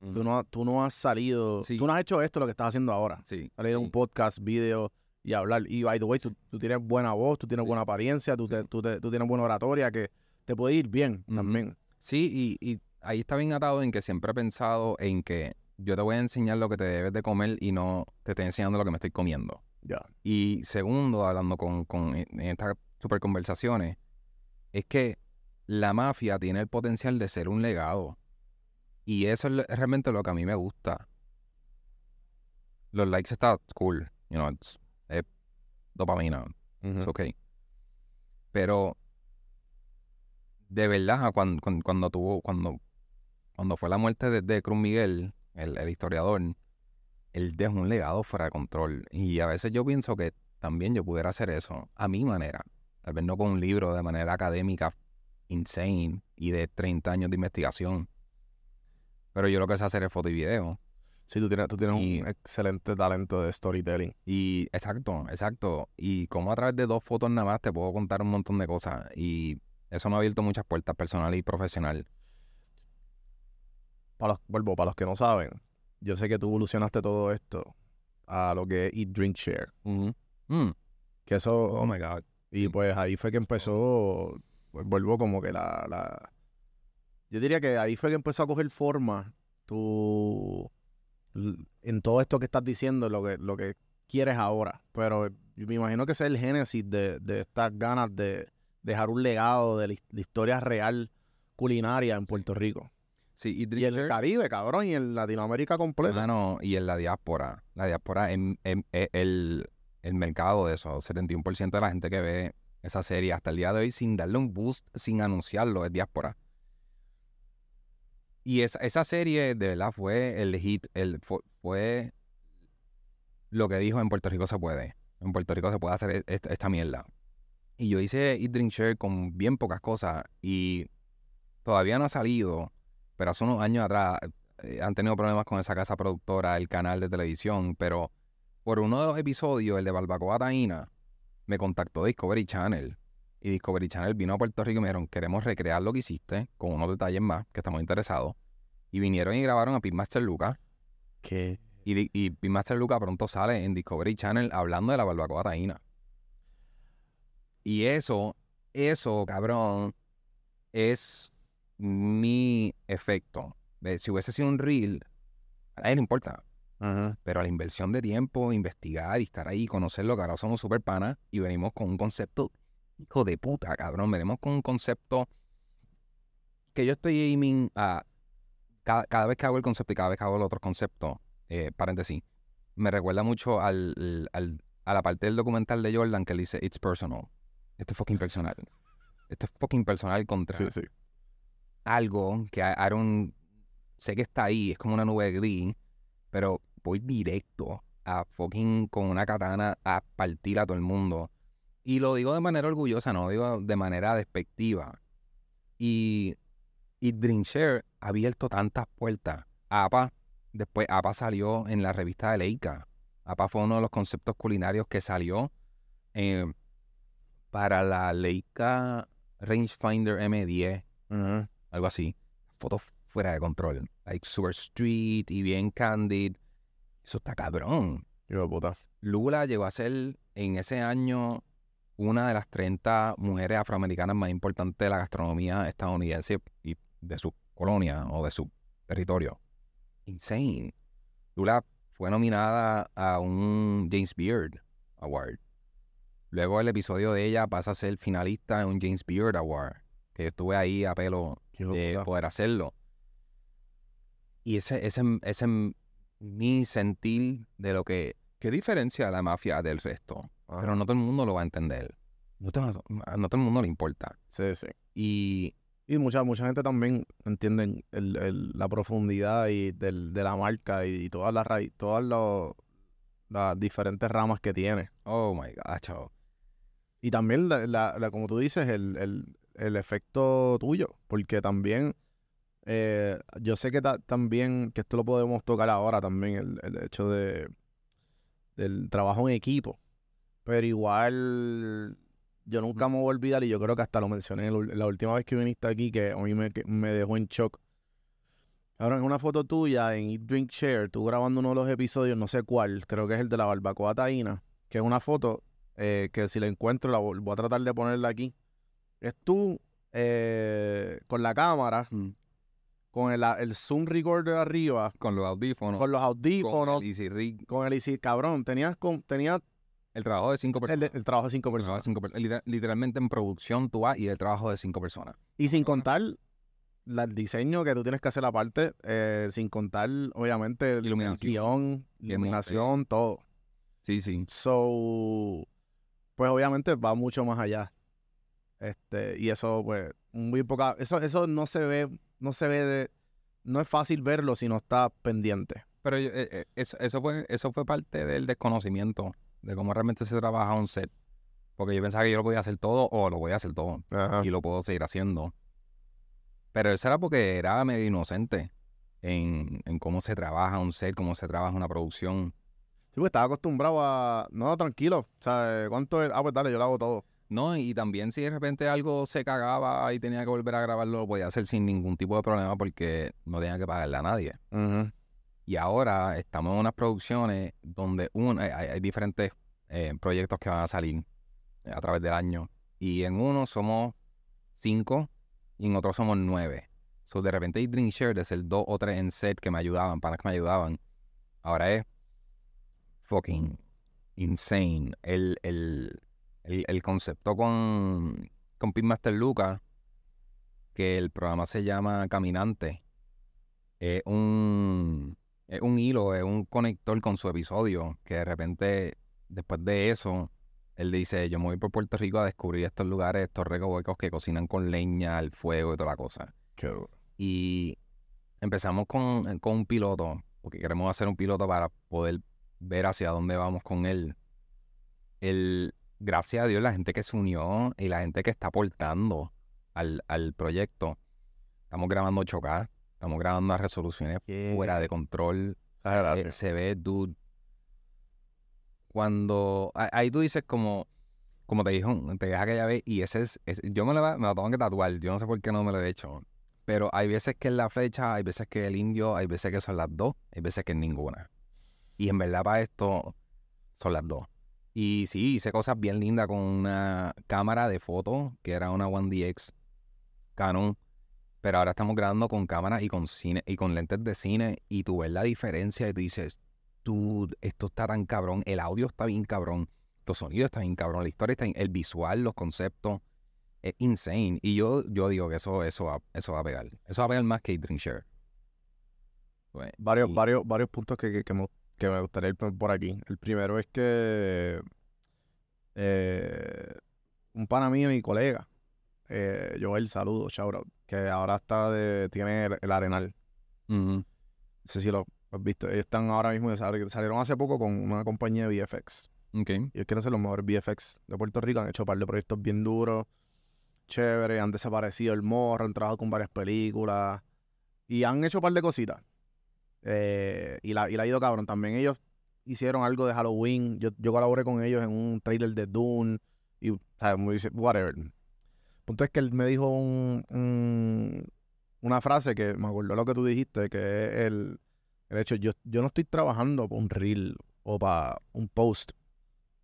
Tú, no, tú no has salido, Sí. tú no has hecho esto lo que estás haciendo ahora. Sí. Salir sí. un podcast, video y hablar. Y by the way, tú, tú tienes buena voz, tú tienes buena apariencia, tú, te- tú, te- tú tienes buena oratoria, que te puede ir bien también. Sí, y, y ahí está bien atado en que siempre he pensado en que yo te voy a enseñar lo que te debes de comer y no te estoy enseñando lo que me estoy comiendo. Ya. Y segundo, hablando con, con en estas super conversaciones, es que la mafia tiene el potencial de ser un legado. Y eso es realmente lo que a mí me gusta. Los likes está cool, you know, it's- es dopamina, Ujú. it's okay. Pero de verdad, cuando, cuando, cuando tuvo, cuando, cuando fue la muerte de, de Cruz Miguel, el, el historiador, él dejó un legado fuera de control. Y a veces yo pienso que también yo pudiera hacer eso a mi manera. Tal vez no con un libro de manera académica insane y de 30 años de investigación. Pero yo lo que sé hacer es foto y video. Sí, tú tienes, tú tienes Y- un excelente talento de storytelling. Y exacto, exacto. Y como a través de dos fotos nada más te puedo contar un montón de cosas. Y eso me ha abierto muchas puertas personal y profesional. Para los, vuelvo, para los que no saben, yo sé que tú evolucionaste todo esto a lo que es Eat, Drink, Share. Mm. Que eso, Oh my God. Y pues ahí fue que empezó, pues, vuelvo como que la, la... Yo diría que ahí fue que empezó a coger forma tu... l- En todo esto que estás diciendo, lo que, lo que quieres ahora. Pero yo me imagino que ese es el génesis de, de estas ganas de dejar un legado de la, his- la historia real culinaria en Puerto Rico. Sí, y en el Caribe, cabrón, y en Latinoamérica completa. Y en la diáspora. La diáspora es- es el, el mercado de eso. 71% de la gente que ve esa serie hasta el día de hoy sin darle un boost, sin anunciarlo, es diáspora. Y esa, esa serie, de verdad, fue el hit, el, fue, lo que dijo en Puerto Rico se puede. En Puerto Rico se puede hacer e- esta, esta mierda. Y yo hice Eat, Drink, Share con bien pocas cosas y todavía no ha salido, pero hace unos años atrás eh, han tenido problemas con esa casa productora, el canal de televisión, pero por uno de los episodios, el de Barbacoa Taína, me contactó Discovery Channel. Y Discovery Channel vino a Puerto Rico y me dijeron, queremos recrear lo que hiciste con unos detalles más, que estamos interesados. Y vinieron y grabaron a Pitmaster Lucas. Que Y, y Pitmaster Lucas pronto sale en Discovery Channel hablando de la barbacoa taína. Y eso, eso, cabrón, es mi efecto. De, si hubiese sido un reel, a nadie le importa. Pero la inversión de tiempo, investigar y estar ahí, conocerlo, que ahora somos super panas y venimos con un concepto, hijo de puta, cabrón. Venimos con un concepto que yo estoy aiming a. Cada, cada vez que hago el concepto y cada vez que hago el otro concepto, eh, paréntesis, me recuerda mucho al, al- a la parte del documental de Jordan que él dice, It's personal. Esto es fucking personal. Esto es fucking personal contra Sí, sí. algo que don't- sé que está ahí, es como una nube gris, pero voy directo a fucking con una katana a partir a todo el mundo. Y lo digo de manera orgullosa, no lo digo de manera despectiva. Y, y Dreamshare ha abierto tantas puertas. APA, después APA salió en la revista de Leica. APA fue uno de los conceptos culinarios que salió eh, para la Leica Rangefinder M10 Ujú. algo así. Fotos fuera de control. Like super street y bien candid. Eso está cabrón. Puta. Lula llegó a ser en ese año una de las 30 mujeres afroamericanas más importantes de la gastronomía estadounidense y de su colonia o de su territorio. Insane. Lula fue nominada a un James Beard Award. Luego el episodio de ella pasa a ser finalista en un James Beard Award. Que yo estuve ahí a pelo de poder hacerlo. Y ese, ese, ese es mi sentir de lo que, que diferencia a la mafia del resto. Ajá. Pero no todo el mundo lo va a entender. No todo, no todo el mundo le importa. Sí, sí. Y Y mucha, mucha gente también entienden el- el- la profundidad y del, de la marca y, todas las todas los- las diferentes ramas que tiene. Oh my God, chavo. Y también, la, la- la- como tú dices, el, el- el efecto tuyo, porque también, eh, yo sé que ta- también, que esto lo podemos tocar ahora también, el, el hecho de del trabajo en equipo, pero igual yo nunca me voy a olvidar y yo creo que hasta lo mencioné la, última vez que viniste aquí, que a mí me, me dejó en shock. Ahora, en una foto tuya en Eat, Drink, Share, tú grabando uno de los episodios, no sé cuál, creo que es el de la barbacoa taína, que es una foto eh, que si la encuentro, la voy a tratar de ponerla aquí. Es tú eh, con la cámara. Con el, el zoom recorder arriba, Con los audífonos. con los con audífonos, el Easy Rig, con el IC, cabrón, tenías, con, tenías el trabajo de cinco personas. el trabajo de cinco personas. cinco literalmente en producción tú vas y el trabajo de cinco personas. Y sin contar la- el diseño que tú tienes que hacer aparte, eh, sin contar, obviamente, el, el Iluminación. guion, iluminación, todo. Sí, sí. So, pues obviamente va mucho más allá. Este, y eso, pues, muy poca, eso, eso no se ve, no se ve de, no es fácil verlo si no está pendiente. Pero eh, eh, eso, eso fue, eso fue parte del desconocimiento de cómo realmente se trabaja un set. Porque yo pensaba que yo lo podía hacer todo o lo voy a hacer todo. y lo puedo seguir haciendo. Pero eso era porque era medio inocente en, en cómo se trabaja un set, cómo se trabaja una producción. Sí, pues estaba acostumbrado a, no, tranquilo, o sea, ¿cuánto es? Ah, pues dale, yo lo hago todo. No, y también si de repente algo se cagaba y tenía que volver a grabarlo, lo podía hacer sin ningún tipo de problema porque no tenía que pagarle a nadie. Y ahora estamos en unas producciones donde un, hay, hay diferentes eh, proyectos que van a salir a través del año. Y en uno somos cinco y en otro somos nueve. So, de repente hay Drink Share de ser dos o tres en set que me ayudaban, para que me ayudaban. Ahora es fucking insane. El, el, el, el concepto con, con Pitmaster Lucas, que el programa se llama Caminante, es un, es un hilo, es un conector con su episodio, que de repente, después de eso, él dice, yo me voy por Puerto Rico a descubrir estos lugares, estos recovecos que cocinan con leña, el fuego y toda la cosa. Qué. Y empezamos con, con un piloto, porque queremos hacer un piloto para poder ver hacia dónde vamos con él. El, gracias a Dios, la gente que se unió y la gente que está aportando al, al proyecto. Estamos grabando 8K, estamos grabando a resoluciones Yeah. fuera de control. Ah, Se ve- gracias. se ve, dude. Cuando. Ahí tú dices como. Como te dijo, te dije aquella vez, y ese es. es- yo me lo, me lo tengo que tatuar. Yo no sé por qué no me lo he hecho. Pero hay veces que es la flecha, hay veces que el indio, hay veces que son las dos, hay veces que es ninguna. Y en verdad para esto son las dos. Y sí, hice cosas bien lindas con una cámara de foto, que era una 1DX Canon. Pero ahora estamos grabando con cámara y con cine y con lentes de cine. Y tú ves la diferencia y tú dices, dude, esto está tan cabrón, el audio está bien cabrón, los sonidos están bien cabrón, la historia está bien, el visual, los conceptos, es insane. Y yo, yo digo que eso, eso, va, eso va a pegar. Eso va a pegar más que Drink Share. Pues, varios, y- varios, varios puntos que, que, que me, que me gustaría ir por aquí. El primero es que eh, un pana mío y colega, eh, Joel, saludo, shout out, que ahora está de, tiene el, el Arenal. Ujú. No sé si lo has visto. Ellos están ahora mismo, sal- salieron hace poco con una compañía de VFX. Ok. Y ellos quieren ser los mejores VFX de Puerto Rico. Han hecho un par de proyectos bien duros, chéveres. Han desaparecido el morro, han trabajado con varias películas. Y han hecho un par de cositas. Eh, y, la, y la ha ido cabrón. También ellos hicieron algo de Halloween. Yo, yo colaboré con ellos en un trailer de Dune. Y, ¿sabes? Muy, whatever. El punto es que él me dijo un, un- una frase que me acordó lo que tú dijiste, que es el, el hecho, yo, yo no estoy trabajando para un reel o para un post,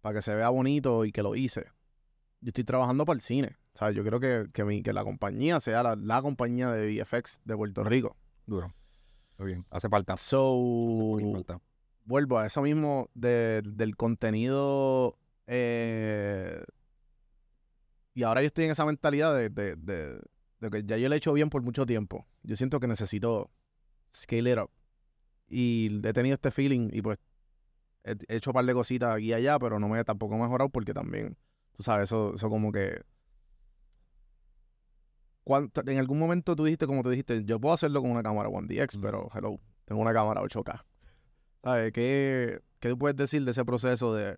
para que se vea bonito y que lo hice. Yo estoy trabajando para el cine. Sea, yo quiero que, que, mi- que la compañía sea la, la compañía de VFX de Puerto Rico. Duro. Muy bien. Hace falta. So, falta. vuelvo a eso mismo de- del contenido. eh, y ahora yo estoy en esa mentalidad de, de- de- de que ya yo lo he hecho bien por mucho tiempo. Yo siento que necesito scale it up. Y he tenido este feeling y pues he, he hecho un par de cositas aquí y allá, pero no me he tampoco mejorado porque también, tú sabes, eso, eso como que... en algún momento tú dijiste, como tú dijiste, yo puedo hacerlo con una cámara 1DX, Ujú. pero hello, tengo una cámara 8K. ¿Sabes? ¿Qué, qué tú puedes decir de ese proceso de,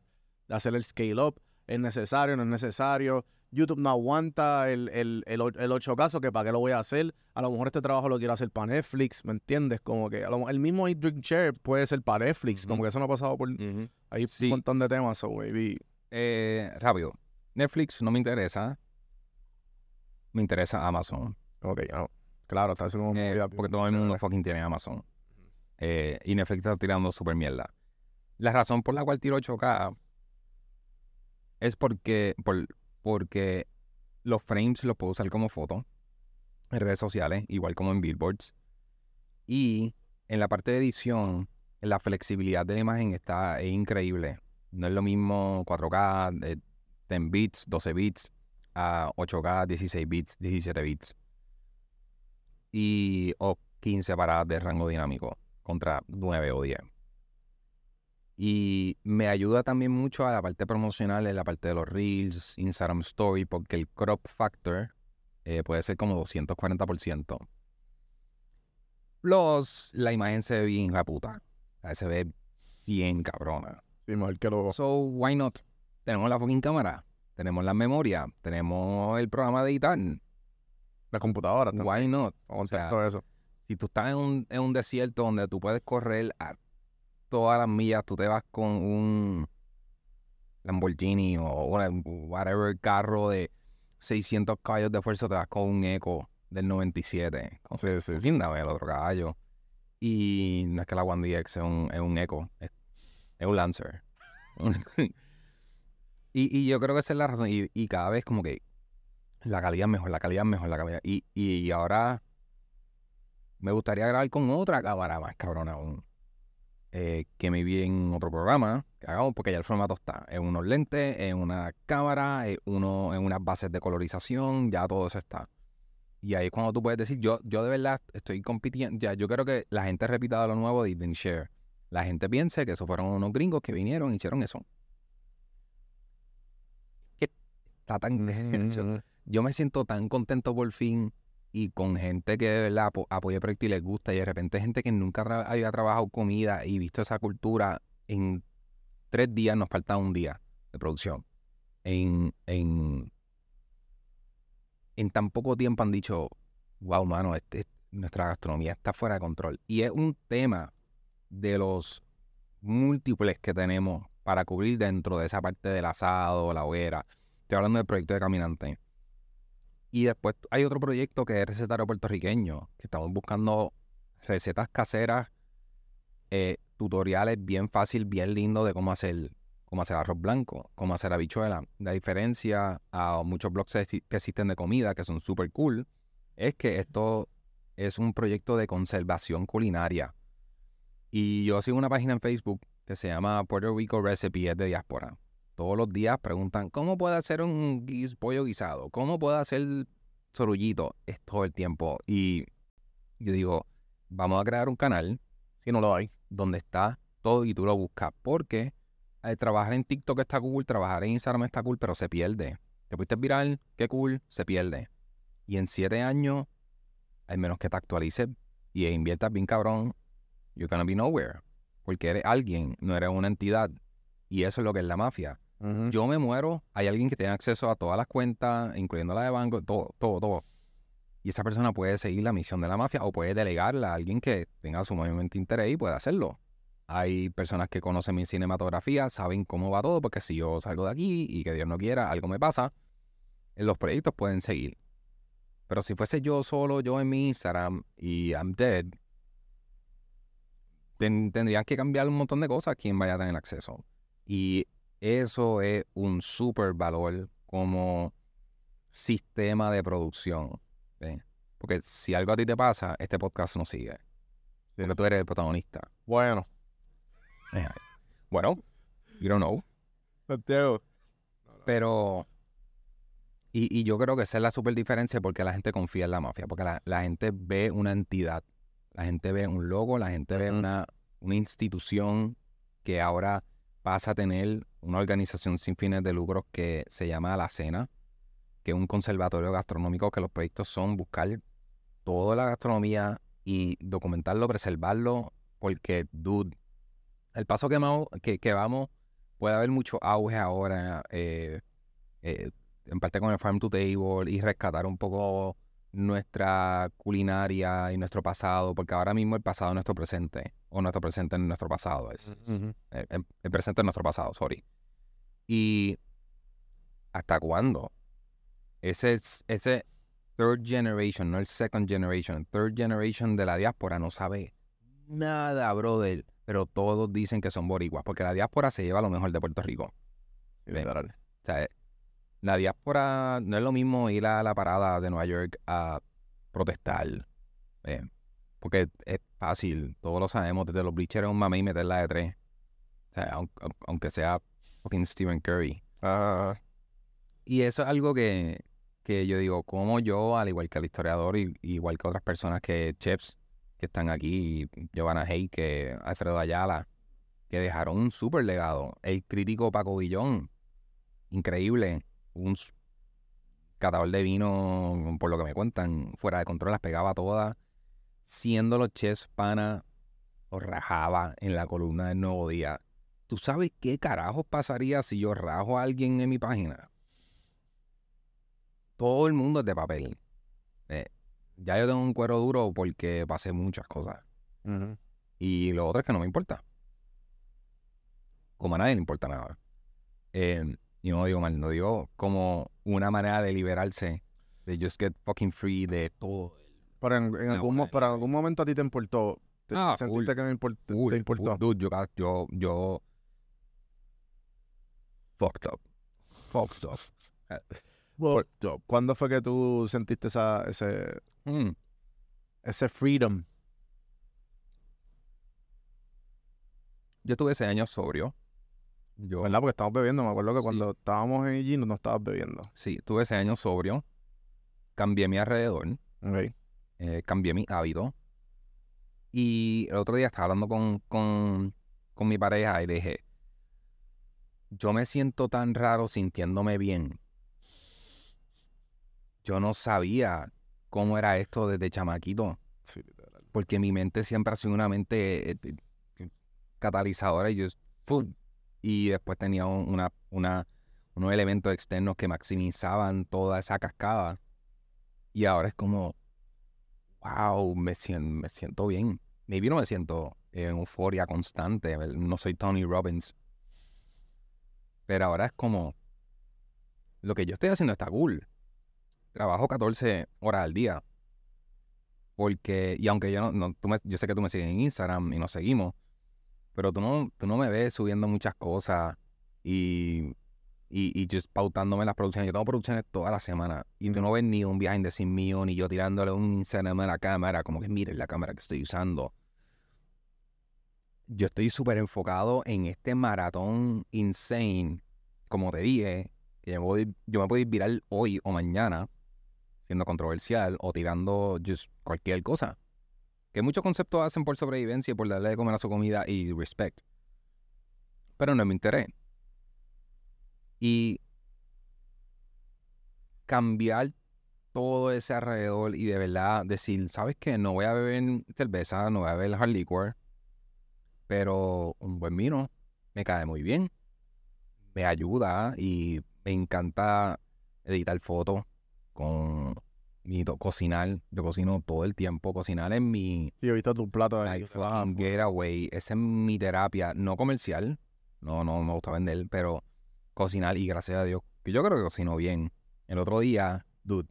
de hacer el scale up? ¿Es necesario? ¿No es necesario? YouTube no aguanta el, el, el, el 8K, que para qué lo voy a hacer. A lo mejor este trabajo lo quiero hacer para Netflix, ¿me entiendes? Como que a lo- el mismo Eat Drink Share puede ser para Netflix, como que eso no ha pasado por Sí. un montón de temas, so maybe. Eh, rápido. Netflix no me interesa. Me interesa Amazon. Ok. Claro, está haciendo Eh, porque todo el mundo fucking tiene Amazon. Eh, y Netflix está tirando super mierda. La razón por la cual tiro 8K es porque, por- porque los frames los puedo usar como foto en redes sociales, igual como en billboards. Y en la parte de edición, la flexibilidad de la imagen está es increíble. No es lo mismo 4K, de 10 bits, 12 bits, a 8K, 16 bits, 17 bits y o 15 paradas de rango dinámico contra 9 o 10. Y me ayuda también mucho a la parte promocional, en la parte de los Reels, Instagram Story, porque el crop factor eh, puede ser como 240%. Plus, la imagen se ve bien la puta. Se ve bien cabrona. Sí, mejor que lo... So, why not? Tenemos la fucking cámara, tenemos la memoria, tenemos el programa de editar. Las computadoras también. Why not? Con sea, todo eso. si tú estás en un, en un desierto donde tú puedes correr a todas las millas, tú te vas con un Lamborghini o whatever carro de 600 caballos de fuerza, te vas con un Eco del 97. Con Sí, sí, sí. sin dame el otro caballo. Y no es que la One DX es un, es un Eco, es, es un Lancer. y, yo creo que esa es la razón. Y, cada vez como que la calidad mejor, la calidad mejor, la calidad. Y, ahora me gustaría grabar con otra cámara más cabrona aún. Eh, que me vi en otro programa que hagamos porque ya el formato está. En unos lentes, en una cámara, en, uno, en unas bases de colorización, ya todo eso está. Y ahí es cuando tú puedes decir, yo, yo de verdad estoy compitiendo. Ya, yo creo que la gente repita lo nuevo de Share. La gente piense que esos fueron unos gringos que vinieron y hicieron eso. Que está tan. Ujú. yo me siento tan contento por fin y con gente que de verdad apo- apoya el proyecto y les gusta, y de repente gente que nunca tra- había trabajado comida y visto esa cultura, en tres días nos falta un día de producción. En, en, en tan poco tiempo han dicho, wow, mano, este- nuestra gastronomía está fuera de control. Y es un tema de los múltiples que tenemos para cubrir dentro de esa parte del asado, la hoguera. Estoy hablando del proyecto de Caminante. Y después hay otro proyecto que es recetario puertorriqueño, que estamos buscando recetas caseras, eh, tutoriales bien fácil, bien lindo de cómo hacer, cómo hacer arroz blanco, cómo hacer habichuela. La diferencia a muchos blogs que existen de comida, que son súper cool, es que esto es un proyecto de conservación culinaria. Y yo sigo una página en Facebook que se llama Puerto Rico Recipe, es de diáspora. Todos los días preguntan, ¿cómo puedo hacer un pollo guisado? ¿Cómo puedo hacer sorullito? Es todo el tiempo. Y yo digo, vamos a crear un canal Si no lo hay. donde está todo y tú lo buscas. Porque eh, trabajar en TikTok está cool, trabajar en Instagram está cool, pero se pierde. Te fuiste viral, qué cool, se pierde. Y en siete años, al menos que te actualices y inviertas bien cabrón, you're gonna be nowhere. Porque eres alguien, no eres una entidad. Y eso es lo que es la mafia. Yo me muero, hay alguien que tiene acceso a todas las cuentas, incluyendo la de banco, todo, todo, todo. Y esa persona puede seguir la misión de la mafia o puede delegarla a alguien que tenga sumamente interés y pueda hacerlo. Hay personas que conocen mi cinematografía, saben cómo va todo, porque si yo salgo de aquí y que Dios no quiera, algo me pasa, eh, los proyectos pueden seguir. Pero si fuese yo solo, yo en mi Instagram y I'm dead, ten- tendrían que cambiar un montón de cosas quien vaya a tener acceso. Y eso es un super valor como sistema de producción. Porque si algo a ti te pasa, este podcast no sigue. Porque tú eres el protagonista. Bueno, Bueno, you don't know. Santiago. Pero. Y, y yo creo que esa es la super diferencia porque la gente confía en la mafia. Porque la, la gente ve una entidad. La gente ve un logo, la gente ve una, una institución que ahora pasa a tener una organización sin fines de lucro que se llama La Cena, que es un conservatorio gastronómico que los proyectos son buscar toda la gastronomía y documentarlo, preservarlo, porque, dude, el paso que, vamos- que, que vamos, puede haber mucho auge ahora, eh, eh, en parte con el Farm to Table y rescatar un poco nuestra culinaria y nuestro pasado, porque ahora mismo el pasado es nuestro presente, o nuestro presente es nuestro pasado, es el, el- el presente es nuestro pasado, sorry. Y ¿hasta cuándo? Ese, es- ese third generation, no el second generation, third generation de la diáspora no sabe nada, brother. Pero todos dicen que son boricuas, porque la diáspora se lleva lo mejor de Puerto Rico. Sí. O sea, la diáspora no es lo mismo ir a la parada de Nueva York a protestar. eh, porque es fácil, todos lo sabemos, desde los bleachers a un mame y meterla de tres. O sea, aun- aun- aunque sea fucking Stephen Curry. Ah, Y eso es algo que, que yo digo, como yo, al igual que el historiador, y igual que otras personas que, chefs que están aquí, Giovanna Hay, que Alfredo Ayala, que dejaron un súper legado. El crítico Paco Villón, increíble, un catador de vino, por lo que me cuentan, fuera de control, las pegaba todas. Siendo los chefs pana, los rajaba en la columna del Nuevo Día. ¿Tú sabes qué carajos pasaría si yo rajo a alguien en mi página? Todo el mundo es de papel. Eh, ya yo tengo un cuero duro porque pasé muchas cosas. Y lo otro es que no me importa. Como a nadie le importa nada. Eh, y no digo mal, no digo como una manera de liberarse, de just get fucking free de todo. Pero en, algún, mo- buena pero en algún momento a ti te importó. Te, Ah, ¿Sentiste full, que me import- te- Full, te importó? full, dude, yo, yo, yo, fucked up. Fucked up. Por- ¿Cuándo fue que tú sentiste esa, ese, Mm. ese freedom? Yo tuve ese año sobrio. Yo, ¿Verdad? Porque estábamos bebiendo. Me acuerdo que Sí. cuando estábamos en Gino no estabas bebiendo. sí, tuve ese año sobrio. Cambié mi alrededor. Ok. eh, cambié mi hábito. Y el otro día estaba hablando con, con, con mi pareja y le dije, yo me siento tan raro sintiéndome bien. Yo no sabía cómo era esto desde chamaquito. Sí. Porque mi mente siempre ha sido una mente eh, eh, catalizadora y yo, y después tenía un- una, una, unos elementos externos que maximizaban toda esa cascada. Y ahora es como, wow, me siento, me siento bien. Maybe no me siento en euforia constante, no soy Tony Robbins. Pero ahora es como, lo que yo estoy haciendo está cool. Trabajo 14 horas al día. Porque, y aunque yo no, no- tú me- yo sé que tú me sigues en Instagram y nos seguimos, pero tú no, tú no me ves subiendo muchas cosas y, y, y just pautándome las producciones. Yo tengo producciones toda la semana y tú no ves ni un behind the scenes mío, ni yo tirándole un Instagram a la cámara, como que miren la cámara que estoy usando. Yo estoy súper enfocado en este maratón insane, como te dije, que yo me, puedo ir- yo me hoy o mañana, siendo controversial o tirando just cualquier cosa. Que muchos conceptos hacen por sobrevivencia y por darle de comer a su comida y respect. Pero no es mi interés. Y cambiar todo ese alrededor y de verdad decir, ¿sabes qué? No voy a beber cerveza, no voy a beber hard liquor, pero un buen vino me cae muy bien. Me ayuda y me encanta editar fotos con mi cocinar. Yo cocino todo el tiempo. Cocinar es mi, Sí, he visto tu plato ahí. My fucking getaway. Esa es mi terapia, no comercial. No, no me gusta vender, pero cocinar y gracias a Dios, que yo creo que cocino bien. El otro día, dude.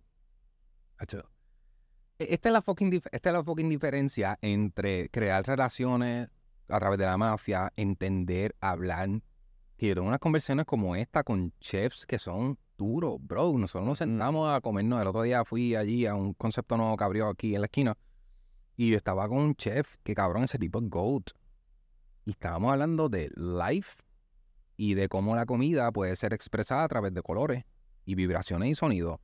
e- Esta es la fucking, esta es la fucking diferencia entre crear relaciones a través de la mafia, entender, hablar. Que yo tengo unas conversaciones como esta con chefs que son duros, bro. Nosotros nos sentamos a comernos. El otro día fui allí a un concepto nuevo que abrió aquí en la esquina. Y yo estaba con un chef que cabrón, ese tipo es GOAT. Y estábamos hablando de life y de cómo la comida puede ser expresada a través de colores y vibraciones y sonidos.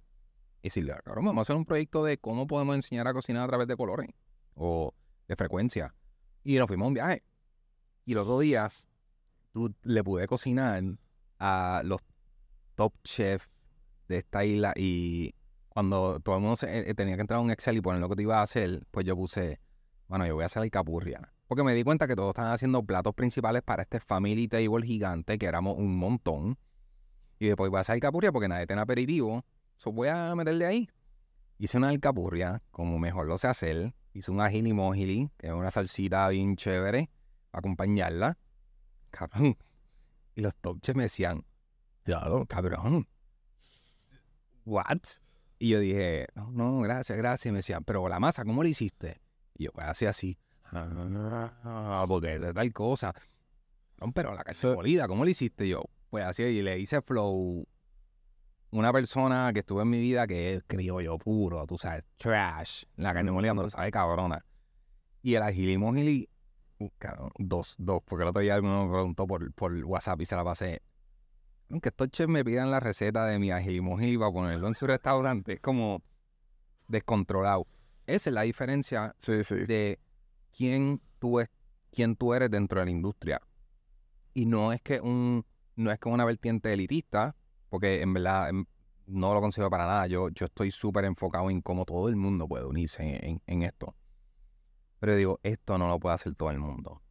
Y decirle, cabrón, vamos a hacer un proyecto de cómo podemos enseñar a cocinar a través de colores o de frecuencia. Y nos fuimos a un viaje. Y los dos días, tú le pude cocinar a los top chefs de esta isla y cuando todo el mundo se- eh, tenía que entrar a un Excel y poner lo que te iba a hacer, pues yo puse, bueno, yo voy a hacer alcapurria. Porque me di cuenta que todos estaban haciendo platos principales para este family table gigante, que éramos un montón. Y después voy a hacer alcapurria porque nadie tiene aperitivo. So voy a meterle ahí. Hice una alcapurria, como mejor lo sé hacer. Hice un ajili mojili, que es una salsita bien chévere, acompañarla. Cabrón. Y los top chefs me decían, Claro. cabrón, ¿what? Y yo dije, no, no, gracias, gracias. Y me decían, pero la masa, ¿cómo la hiciste? Y yo, pues así, así. "Ah, porque de tal cosa. No, pero la carne molida, ¿cómo la hiciste? Y yo, pues así, y le hice flow. Una persona que estuvo en mi vida que es criollo puro, tú sabes, trash. La carne molida no lo sabe cabrona. Y el agili mojili, uh, cabrón, dos, dos, porque el otro día uno me preguntó por, por WhatsApp y se la pasé. Aunque estos chefs me pidan la receta de mi agili mojili para ponerlo en su restaurante, es como descontrolado. Esa es la diferencia Sí, sí. de quién tú, es, quién tú eres dentro de la industria. Y no es que un no es que una vertiente elitista, porque en verdad em, no lo considero para nada. Yo, yo estoy súper enfocado en cómo todo el mundo puede unirse en, en- en esto. Pero digo, esto no lo puede hacer todo el mundo.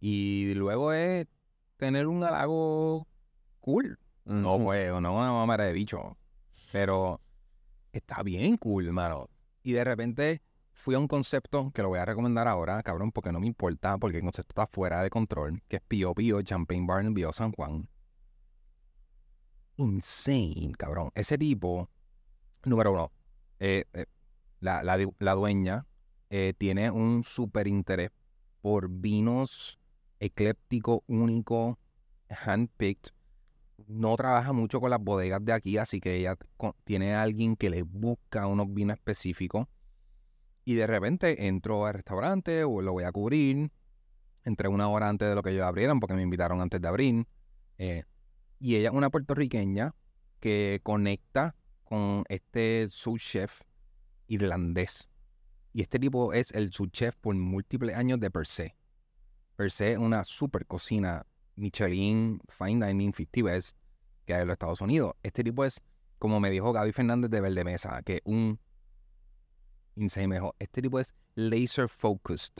Y luego es tener un halago cool. No fue, no una mamera de bicho. Pero está bien cool, mano. Y de repente fui a un concepto que lo voy a recomendar ahora, cabrón, porque no me importa, porque el concepto está fuera de control, que es Pío Pío Champagne Bar en Bio San Juan. Insane, cabrón. Ese tipo, número uno, eh, eh, la, la la dueña eh, tiene un súper interés por vinos eclépticos, únicos, handpicked. No trabaja mucho con las bodegas de aquí, así que ella tiene a alguien que le busca unos vinos específicos. Y de repente entro al restaurante o lo voy a cubrir. Entré una hora antes de lo que ellos abrieran porque me invitaron antes de abrir. eh, y ella es una puertorriqueña que conecta con este sous chef irlandés. Y este tipo es el sous chef por múltiples años de Per se. Per se es una super cocina Michelin Fine Dining 50 Best que hay en los Estados Unidos. Este tipo es, como me dijo Gaby Fernández de Verde Mesa, que un insane. Me dijo, este tipo es laser focused.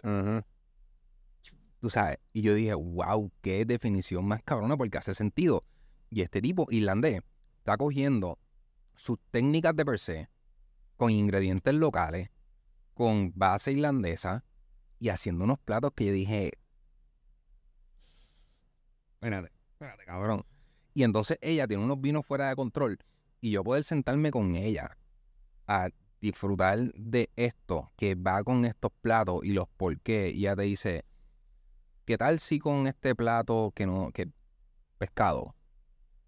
Tú sabes. Y yo dije, wow, qué definición más cabrona porque hace sentido. Y este tipo irlandés está cogiendo sus técnicas de per se con ingredientes locales, con base irlandesa y haciendo unos platos que yo dije, espérate, espérate, cabrón. Y entonces ella tiene unos vinos fuera de control y yo poder sentarme con ella a disfrutar de esto que va con estos platos y los por qué. Y ella te dice, ¿qué tal si con este plato que no, que pescado,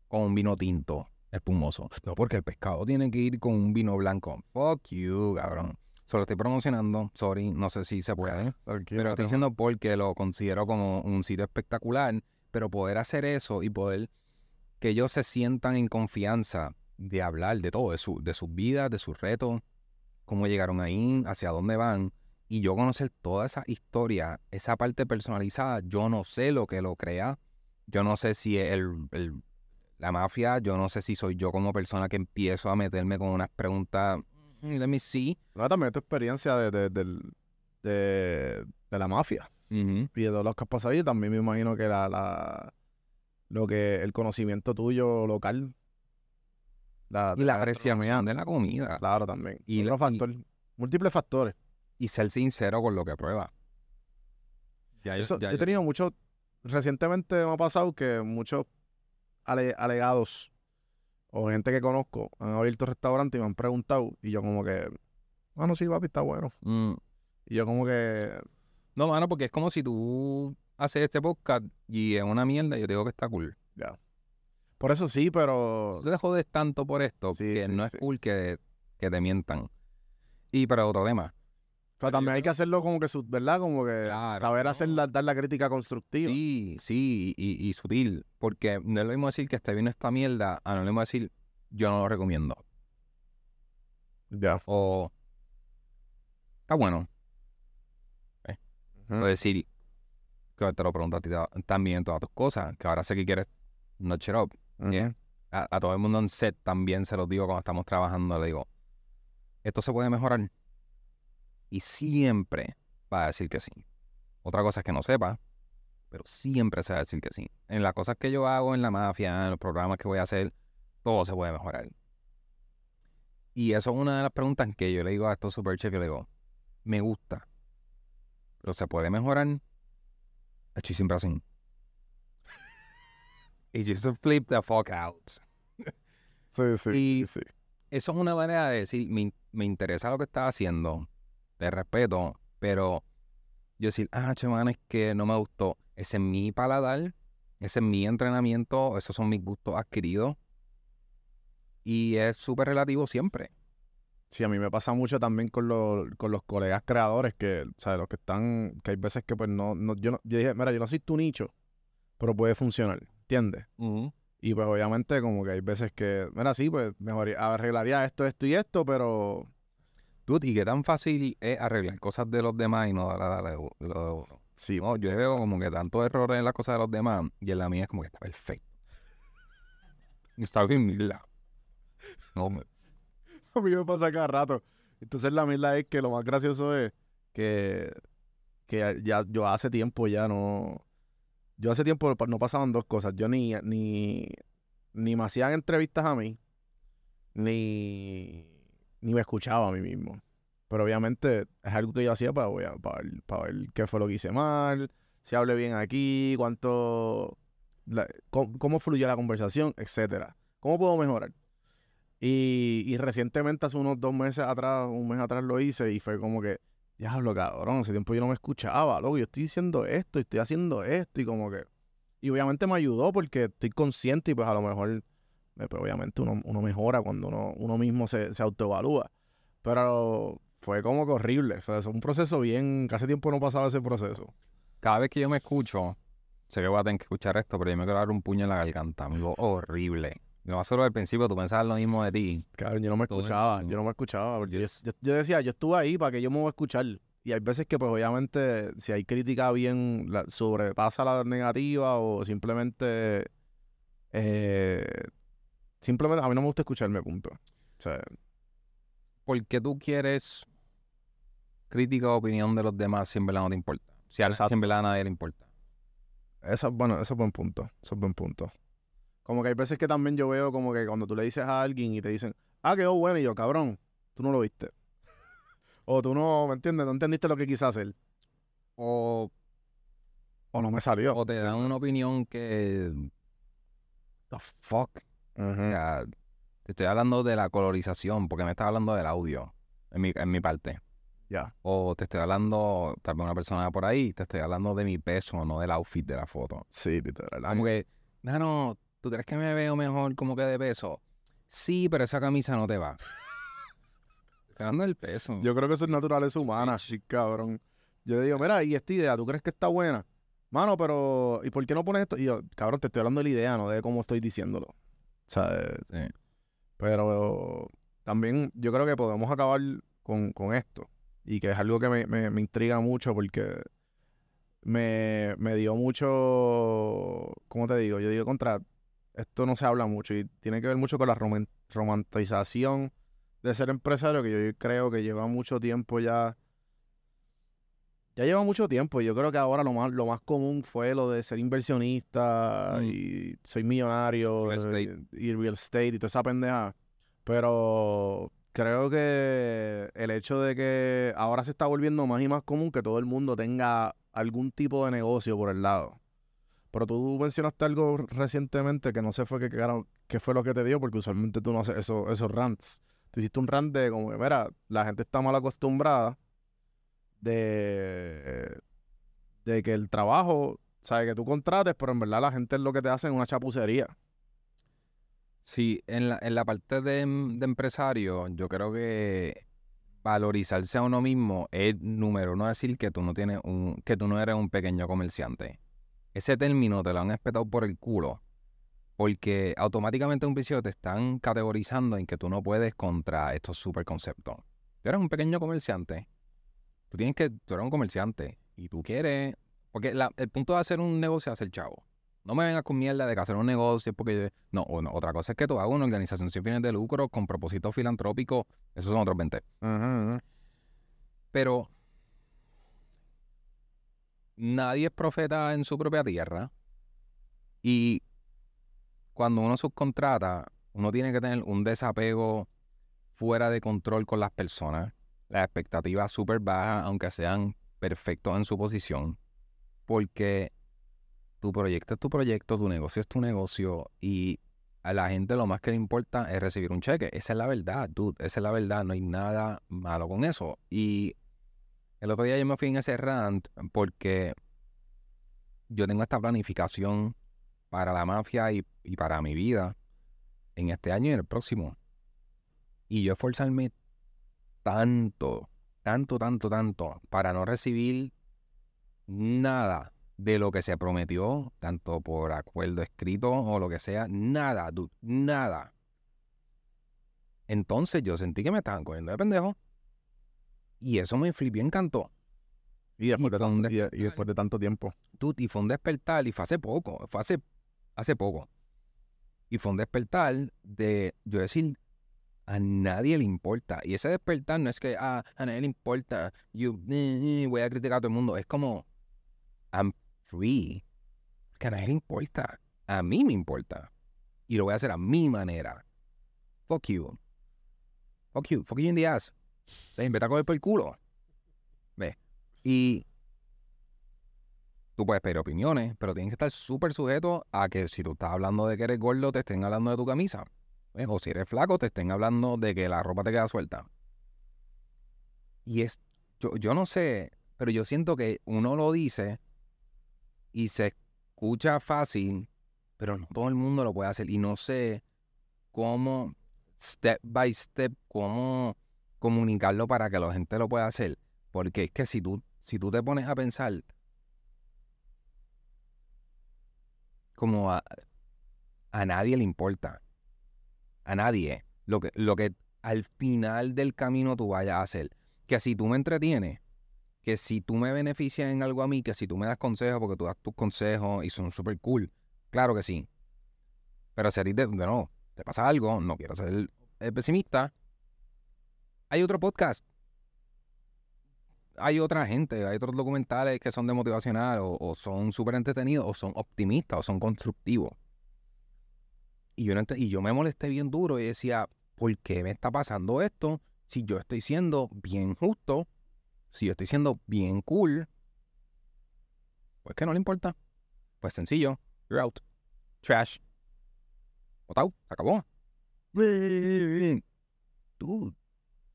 con un vino tinto espumoso? No, porque el pescado tiene que ir con un vino blanco. Fuck you, cabrón. Solo estoy promocionando, sorry, no sé si se puede. Pero estoy diciendo porque lo considero como un sitio espectacular, pero poder hacer eso y poder que ellos se sientan en confianza de hablar de todo, de, su, de sus vidas, de sus retos, cómo llegaron ahí, hacia dónde van, y yo conocer toda esa historia, esa parte personalizada, yo no sé lo que lo crea, yo no sé si es el, el- la mafia, yo no sé si soy yo como persona que empiezo a meterme con unas preguntas, "Mm, let me see. No, también tu experiencia de, de, de, de la mafia y de todos los que has pasado ahí. También me imagino que la, la lo que el conocimiento tuyo local. La, Y la apreciación de la comida. Claro, también. Y Y la- otro y- factor. Múltiples factores. y ser sincero con lo que prueba. Ya yo- Eso, ya yo he tenido muchos. Recientemente me ha pasado que muchos ale- alegados o gente que conozco han abierto restaurantes y me han preguntado. Y yo, como que. Ah, no, sí, papi, está bueno. Mm. Y yo, como que. No, mano, porque es como si tú haces este podcast y es una mierda y yo te digo que está cool. Por eso sí, pero. Tú te jodes tanto por esto Sí, que sí, no es sí. cool que, que te mientan. Y para otro tema. Pero también hay que hacerlo como que, su- ¿verdad? Como que Claro, saber no. hacer la- dar la crítica constructiva. Sí, sí, y, y sutil. Porque no es lo mismo decir que este vino esta mierda, a no es lo mismo decir yo no lo recomiendo. Ya. O está bueno. Ujú. O decir que te lo pregunto a ti ta- también todas tus cosas, que ahora sé que quieres notch it up. Yeah. A, a todo el mundo en set también se los digo cuando estamos trabajando, le digo, esto se puede mejorar. Y siempre va a decir que sí. Otra cosa es que no sepa, pero siempre se va a decir que sí. En las cosas que yo hago en la mafia, en los programas que voy a hacer, todo se puede mejorar. Y eso es una de las preguntas que yo le digo a estos superchefs, yo le digo, me gusta, pero se puede mejorar. Estoy siempre así. Y just flip the fuck out. Sí, sí, Y- sí. Eso es una manera de decir, me, me interesa lo que estás haciendo, te respeto, pero yo decir, ah, che, man, es que no me gustó. Ese es mi paladar, ese es mi entrenamiento, esos son mis gustos adquiridos. Y es súper relativo siempre. Sí, a mí me pasa mucho también con los, con los colegas creadores que, ¿sabes? Los que están, que hay veces que pues no, no, yo no, yo dije, mira, yo no soy tu nicho, pero puede funcionar, ¿entiendes? Y pues obviamente como que hay veces que, mira, sí, pues mejoría, arreglaría esto, esto y esto, pero Dude, ¿y qué tan fácil es arreglar cosas de los demás y no darle darle de lo de uno? sí, No, yo veo como que tantos errores en las cosas de los demás y en la mía es como que está perfecto. Y está bien, mira. No, me- a mí me pasa cada rato. Entonces la mierda es que lo más gracioso es que, que ya yo hace tiempo ya no, yo hace tiempo no pasaban dos cosas. Yo ni, ni, ni me hacían entrevistas a mí, ni, ni me escuchaba a mí mismo. Pero obviamente es algo que yo hacía para, para, ver, para ver qué fue lo que hice mal, si hablé bien aquí, cuánto, la- cómo, cómo fluyó la conversación, etcétera. ¿Cómo puedo mejorar? Y, y recientemente, hace unos dos meses atrás, un mes atrás lo hice y fue como que, diablo, cabrón, hace tiempo yo no me escuchaba, loco, yo estoy diciendo esto, estoy haciendo esto y como que... Y obviamente me ayudó porque estoy consciente y pues a lo mejor, eh, pues obviamente uno, uno mejora cuando uno, uno mismo se, se autoevalúa. Pero fue como que horrible, fue un proceso bien, hace tiempo no pasaba ese proceso. Cada vez que yo me escucho, sé que voy a tener que escuchar esto, pero yo me quiero dar un puño en la garganta, amigo. Horrible. Lo más seguro al principio tú pensabas lo mismo de ti. Claro, yo no me escuchaba, yo no me escuchaba. yo, yo- yo decía, yo estuve ahí para que yo me voy a escuchar. Y hay veces que, pues, obviamente, si hay crítica bien, la- sobrepasa la negativa o simplemente. eh, simplemente, a mí no me gusta escucharme, punto. O sea, ¿Por qué tú quieres crítica o opinión de los demás si en verdad no te importa. Si, a, si en verdad a nadie le importa. Eso, bueno, eso es buen punto. Eso es buen punto. Como que hay veces que también yo veo como que cuando tú le dices a alguien y te dicen, ah, quedó bueno, y yo, cabrón, tú no lo viste. o tú no, ¿me entiendes? No entendiste lo que quise hacer. O, O no me salió. o te dan una opinión que... The fuck. O sea, te estoy hablando de la colorización, porque me estás hablando del audio, en mi, en mi parte. Ya. O te estoy hablando, tal vez una persona por ahí, te estoy hablando de mi peso, no del outfit de la foto. Sí, literal. Como que, no, ¿tú crees que me veo mejor como que de peso? Sí, pero esa camisa no te va. Estoy hablando del peso. Yo creo que eso es naturaleza humana, sí, cabrón. Yo le digo, mira, y esta idea, ¿tú crees que está buena? Mano, pero, ¿y por qué no pones esto? Y yo, cabrón, te estoy hablando de la idea, no de cómo estoy diciéndolo. Pero también yo creo que podemos acabar con, con esto. Y que es algo que me, me- me intriga mucho porque me, me dio mucho, ¿cómo te digo? Yo digo, contra, esto no se habla mucho y tiene que ver mucho con la roman- romantización de ser empresario, que yo creo que lleva mucho tiempo ya. Ya lleva mucho tiempo. y Yo creo que ahora lo más, lo más común fue lo de ser inversionista Mm. y soy millonario Real eh, y real estate y toda esa pendeja. Pero creo que el hecho de que ahora se está volviendo más y más común que todo el mundo tenga algún tipo de negocio por el lado. Pero tú mencionaste algo recientemente que no sé fue qué, carajo- qué fue lo que te dio, porque usualmente tú no haces eso- esos rants. Tú hiciste un rant de como que, mira, la gente está mal acostumbrada de, de que el trabajo, sabes, que tú contrates, pero en verdad la gente es lo que te hace en una chapucería. Sí, en la, en la parte de, em- de empresario, yo creo que valorizarse a uno mismo es número uno decir que tú no tienes un, que tú no eres un pequeño comerciante. Ese término te lo han espetado por el culo. Porque automáticamente en un principio te están categorizando en que tú no puedes contra estos super conceptos. Tú eres un pequeño comerciante. Tú tienes que, tú eres un comerciante. Y tú quieres. Porque la- el punto de hacer un negocio es hacer chavo. No me vengas con mierda de que hacer un negocio es porque... No, o no, otra cosa es que tú hagas una organización sin fines de lucro con propósito filantrópico. Esos son otros 20. Pero nadie es profeta en su propia tierra. Y cuando uno subcontrata, uno tiene que tener un desapego fuera de control con las personas. Las expectativas súper bajas, aunque sean perfectos en su posición. Porque tu proyecto es tu proyecto, tu negocio es tu negocio. Y a la gente lo más que le importa es recibir un cheque. Esa es la verdad, dude. Esa es la verdad. No hay nada malo con eso. Y el otro día yo me fui en ese rant porque yo tengo esta planificación para la mafia y, y para mi vida en este año y en el próximo. Y yo esforzarme tanto, tanto, tanto, tanto para no recibir nada de lo que se prometió, tanto por acuerdo escrito o lo que sea, nada, dude, nada. Entonces yo sentí que me estaban cogiendo de pendejo. Y eso me flipió, encantó. Y después, Y de tanto, y, después de tanto tiempo. Dude, y fue un despertar, y fue hace poco, fue hace, hace poco. Y fue un despertar de yo decir, a nadie le importa. Y ese despertar no es que, ah, a nadie le importa, yo eh, eh, voy a criticar a todo el mundo. Es como, I'm free. Que a nadie le importa. A mí me importa. Y lo voy a hacer a mi manera. Fuck you. Fuck you. Fuck you in the ass. Vete a coger por el culo. Ve. Y tú puedes pedir opiniones, pero tienes que estar súper sujeto a que si tú estás hablando de que eres gordo, te estén hablando de tu camisa. ¿Ves? O si eres flaco, te estén hablando de que la ropa te queda suelta. Y es, yo, yo no sé, pero yo siento que uno lo dice y se escucha fácil, pero no todo el mundo lo puede hacer. Y no sé cómo, step by step, cómo comunicarlo para que la gente lo pueda hacer. Porque es que si tú, si tú te pones a pensar como a, a nadie le importa. A nadie. Lo que, lo que al final del camino tú vayas a hacer. Que si tú me entretienes, que si tú me beneficias en algo a mí, que si tú me das consejos, porque tú das tus consejos y son súper cool. Claro que sí. Pero si a ti te, nuevo, te pasa algo, no quiero ser eh, pesimista, hay otro podcast. hay otra gente, hay otros documentales que son de motivacional o, o son súper entretenidos o son optimistas o son constructivos. Y yo, me molesté bien duro y decía, ¿por qué me está pasando esto? Si yo estoy siendo bien justo, si yo estoy siendo bien cool, pues que no le importa. Pues sencillo, you're out. Trash. Botao, se acabó. Dude,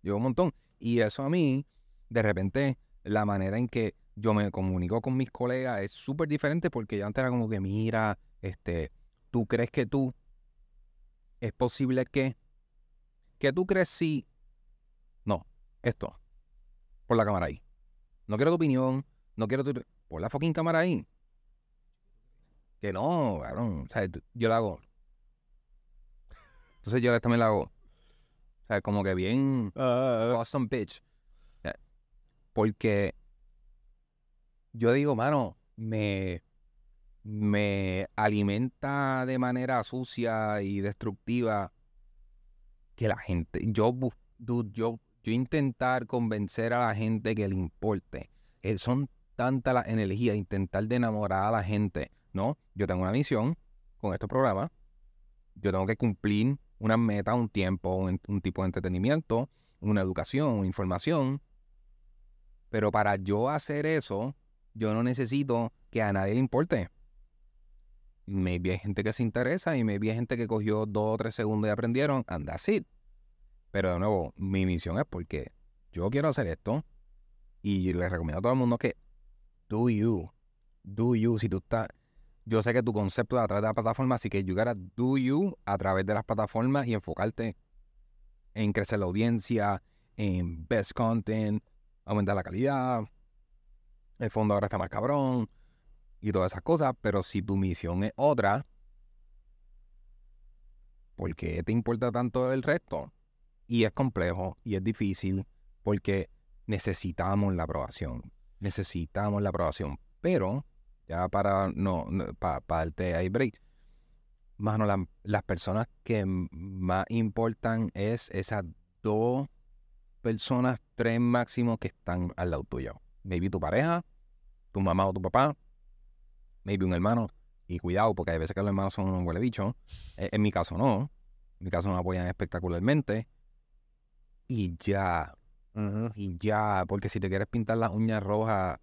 llegó un montón. Y eso a mí, de repente, la manera en que yo me comunico con mis colegas es súper diferente porque yo antes era como que, mira, este, ¿tú crees que tú es posible que, que tú crees si, no, esto, por la cámara ahí. No quiero tu opinión, no quiero tu, por la fucking cámara ahí. Que no, cabrón, o sea, yo lo hago. Entonces yo también lo hago. O sea, como que bien Ah, awesome bitch. Porque yo digo, mano, me, me alimenta de manera sucia y destructiva que la gente, yo, dude, yo, yo intentar convencer a la gente que le importe. eh, son tantas las energías, intentar de enamorar a la gente, ¿no? Yo tengo una misión con estos programas. Yo tengo que cumplir una meta, un tiempo, un, un tipo de entretenimiento, una educación, una información. Pero para yo hacer eso, yo no necesito que a nadie le importe. Maybe hay gente que se interesa y maybe hay gente que cogió dos o tres segundos y aprendieron, and that's it. Pero de nuevo, mi misión es porque yo quiero hacer esto y les recomiendo a todo el mundo que do you, do you, si tú estás, yo sé que tu concepto es a través de la plataforma, así que you gotta do you a través de las plataformas y enfocarte en crecer la audiencia, en best content, aumentar la calidad. El fondo ahora está más cabrón y todas esas cosas, pero si tu misión es otra, ¿por qué te importa tanto el resto? Y es complejo y es difícil porque necesitamos la aprobación. Necesitamos la aprobación. Pero, ya para no, para darte ahí break, mano, la- las personas que más importan es esas dos personas, tres máximo que están al lado tuyo. Maybe tu pareja, tu mamá o tu papá, maybe un hermano. Y cuidado, porque hay veces que los hermanos son un huele bicho. Eh, En mi caso no. En mi caso me apoyan espectacularmente. Y ya, y ya, porque si te quieres pintar las uñas rojas,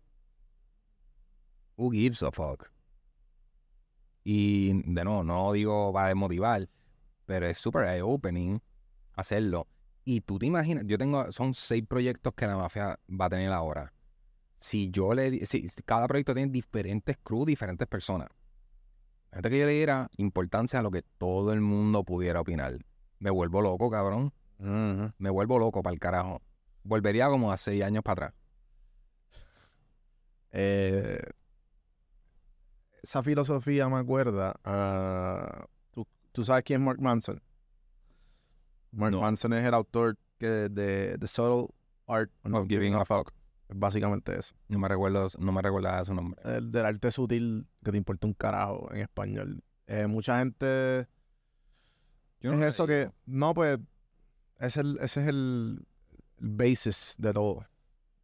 who gives a fuck? Y de nuevo, no digo va a desmotivar, pero es súper eye-opening hacerlo. Y tú te imaginas, yo tengo, son seis proyectos que la mafia va a tener ahora. Si yo le, si, cada proyecto tiene diferentes crews, diferentes personas. Fíjate que yo le diera importancia a lo que todo el mundo pudiera opinar. Me vuelvo loco, cabrón. Me vuelvo loco para el carajo. Volvería como a seis años para atrás. Eh, esa filosofía me acuerda a... ¿tú, tú sabes quién es Mark Manson? Mark No. Manson es el autor que de The Subtle Art Of giving a fuck. Es básicamente eso. No me recuerdo, no me recuerda su nombre. El del arte sutil que te importa un carajo en español. Eh, mucha gente... Yo es lo eso que... No, pues... Es el, ese es el, el basis de todo.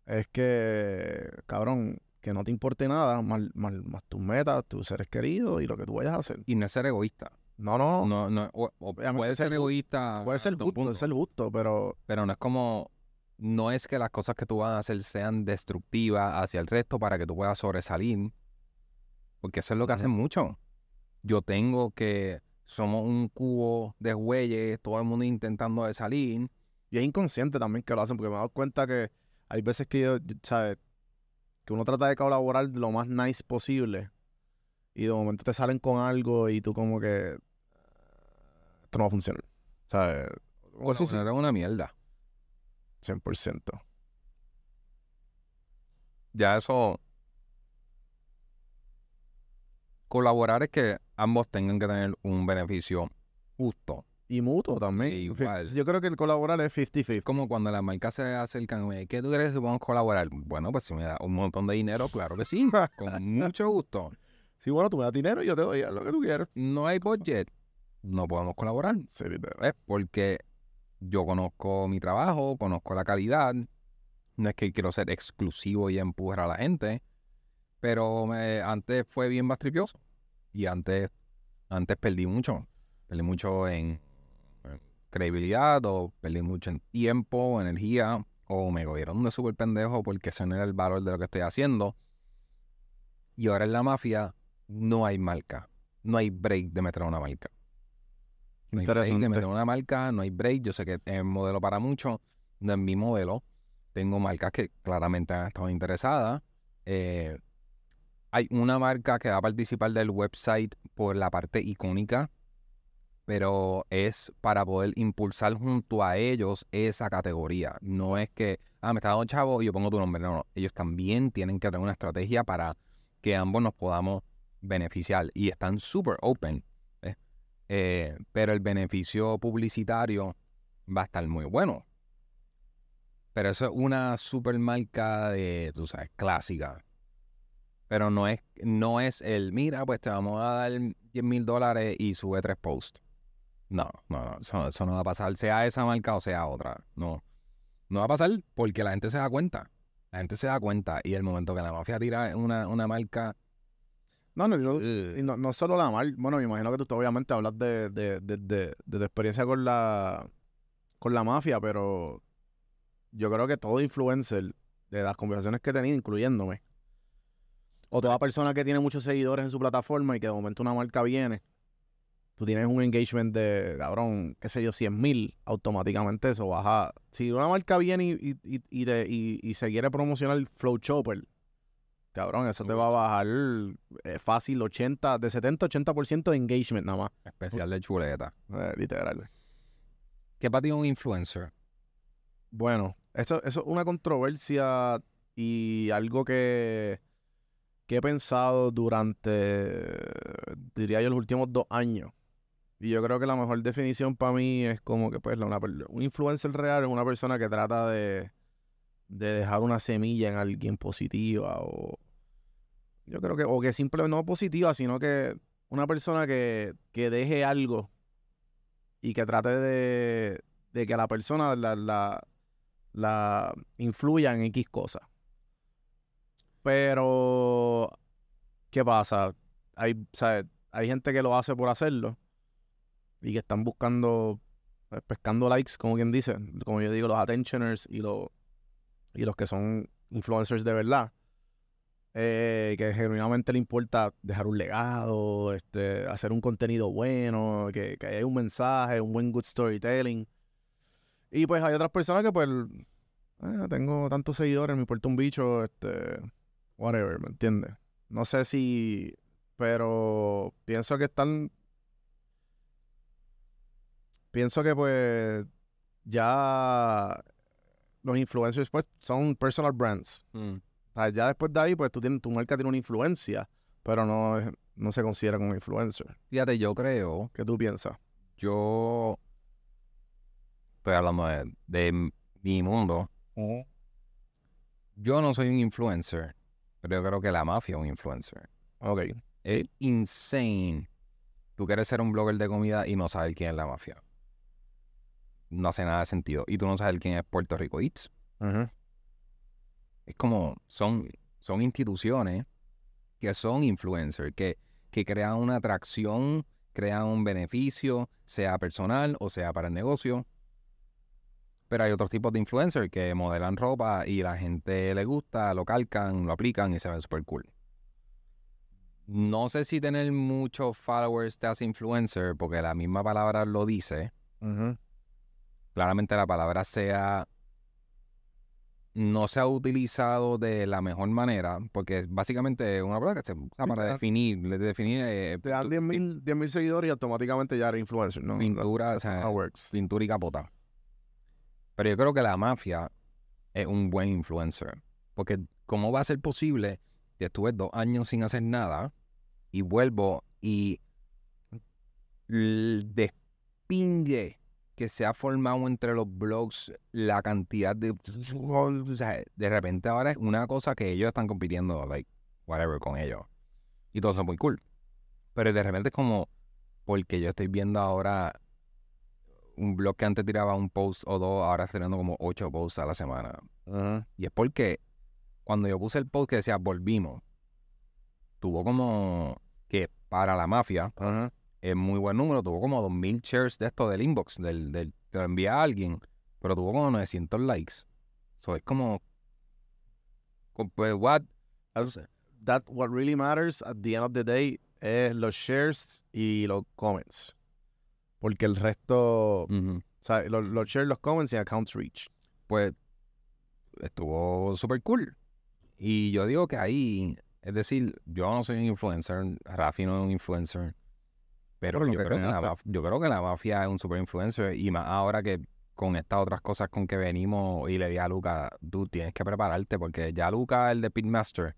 Es que, cabrón, que no te importe nada, más, más, más tus metas, tus seres queridos y lo que tú vayas a hacer. Y no es ser egoísta. No, no, No, no, o- o puede ser egoísta. puede ser es ser justo, pero Pero no es como. No es que las cosas que tú vas a hacer sean destructivas hacia el resto para que tú puedas sobresalir. Porque eso es lo que hacen mucho. Yo tengo que. Somos un cubo de güeyes, todo el mundo intentando de salir. y es inconsciente también que lo hacen, porque me he dado cuenta que hay veces que yo, ¿sabes? Que uno trata de colaborar lo más nice posible y de momento te salen con algo y tú como que esto no va a funcionar, ¿sabes? O sí, sí, es una mierda. 100%. Ya eso. Colaborar es que ambos tengan que tener un beneficio justo. Y mutuo también. Igual. Yo creo que el colaborar es 50-50. Es como cuando las marcas se acercan, "Oye, ¿qué tú crees si podemos colaborar? Bueno, pues si me da un montón de dinero, claro que sí, con mucho gusto. Sí, bueno, tú me das dinero y yo te doy lo que tú quieras. No hay budget, no podemos colaborar. Sí, literal. ¿ves? Porque yo conozco mi trabajo, conozco la calidad No es que quiero ser exclusivo y empujar a la gente, pero me- antes fue bien más tripioso. Y antes, antes perdí mucho. Perdí mucho en, en credibilidad, o perdí mucho en tiempo, energía, o me cogieron de súper pendejo porque ese no era el valor de lo que estoy haciendo. Y ahora en la mafia no hay marca. No hay break de meter una marca. No hay break de meter una marca, no hay break. Yo sé que es modelo para muchos, no es mi modelo. Tengo marcas que claramente han estado interesadas. Eh, hay una marca que va a participar del website por la parte icónica, pero es para poder impulsar junto a ellos esa categoría. No es que, ah, me está dando chavo y yo pongo tu nombre. No, no. Ellos también tienen que tener una estrategia para que ambos nos podamos beneficiar. Y están súper open. ¿Eh? Pero el beneficio publicitario va a estar muy bueno. Pero eso es una super marca de, tú sabes, clásica. Pero no es, no es el, mira, pues te vamos a dar 10 mil dólares y sube tres posts. No, no, no, eso, eso no va a pasar, sea esa marca o sea otra. No, no va a pasar porque la gente se da cuenta. La gente se da cuenta y el momento que la mafia tira una, una marca... No, no, no, eh, y no, no solo la mal. Bueno, me imagino que tú obviamente hablas de, de, de, de, de tu experiencia con la, con la mafia, pero yo creo que todo influencer, de las conversaciones que he tenido, incluyéndome, o toda persona que tiene muchos seguidores en su plataforma y que de momento una marca viene, tú tienes un engagement de, cabrón, qué sé yo, 100 mil, automáticamente eso baja. Si una marca viene y, y, y, y- y se quiere promocionar Flow Chopper, cabrón, eso te va a bajar eh, fácil 80, de 70 a 80% de engagement nada más. especial de chuleta. Eh, literal. ¿Qué para ti un influencer? Bueno, eso, eso es una controversia y algo que, que he pensado durante, diría yo, los últimos dos años. Y yo creo que la mejor definición para mí es como que pues una un influencer real es una persona que trata de, de dejar una semilla en alguien positiva o yo creo que, o que simplemente no positiva, sino que una persona que, que deje algo y que trate de, de que la persona la, la, la influya en X cosas. Pero, ¿qué pasa? Hay, ¿sabes? Hay gente que lo hace por hacerlo y que están buscando, eh, pescando likes, como quien dice, como yo digo, los attentioners y los, y los que son influencers de verdad. Eh, que genuinamente le importa dejar un legado, este, hacer un contenido bueno, que, que un mensaje, un buen good storytelling. Y pues hay otras personas que pues eh, tengo tantos seguidores, me importa un bicho, este, whatever, ¿me entiendes? No sé si, pero pienso que están, pienso que pues ya los influencers pues son personal brands. O sea, ya después de ahí pues tú tienes, tu marca tiene una influencia, pero no, no se considera como influencer. Fíjate, yo creo, ¿Qué tú piensas? yo estoy hablando de, de mi mundo. Yo no soy un influencer, pero yo creo que la mafia es un influencer. Ok. Es insane. Tú quieres ser un blogger de comida y no sabes quién es la mafia. No hace nada de sentido. Y tú no sabes quién es Puerto Rico Eats. Ujú. Es como, son, son instituciones que son influencers, que, que crean una atracción, crean un beneficio, sea personal o sea para el negocio. Pero hay otros tipos de influencers que modelan ropa y la gente le gusta, lo calcan, lo aplican y se ven súper cool. No sé si tener muchos followers te hace influencer, porque la misma palabra lo dice. Claramente la palabra sea no se ha utilizado de la mejor manera, porque básicamente es una palabra que se usa para da- definir, definir eh, Te dan tu- 10 mil seguidores y automáticamente ya eres influencer, ¿no? pintura, o sea, pintura y capota. Pero yo creo que la mafia es un buen influencer. Porque ¿cómo va a ser posible que estuve dos años sin hacer nada y vuelvo y despingue que se ha formado entre los blogs, la cantidad de... o sea, de repente ahora es una cosa que ellos están compitiendo, like, whatever, con ellos. Y todo eso es muy cool. Pero de repente es como, porque yo estoy viendo ahora un blog que antes tiraba un post o dos, ahora está tirando como ocho posts a la semana. Y es porque cuando yo puse el post que decía volvimos, tuvo como que para la mafia. Es muy buen número, tuvo como 2000 shares de esto del inbox, del, del te lo envía a alguien, pero tuvo como 900 likes. Eso es como, co- pues, what? That's- That what really matters at the end of the day es los shares y los comments. Porque el resto, o sea, los, los shares, los comments y accounts reach. Pues estuvo súper cool. Y yo digo que ahí, es decir, yo no soy un influencer, Rafi no es un influencer, pero yo que creo, que la creaste. maf- yo creo que la mafia es un super influencer y más ahora que con estas otras cosas con que venimos y le di a Luca, tú tienes que prepararte porque ya Luca, el de Pitmaster,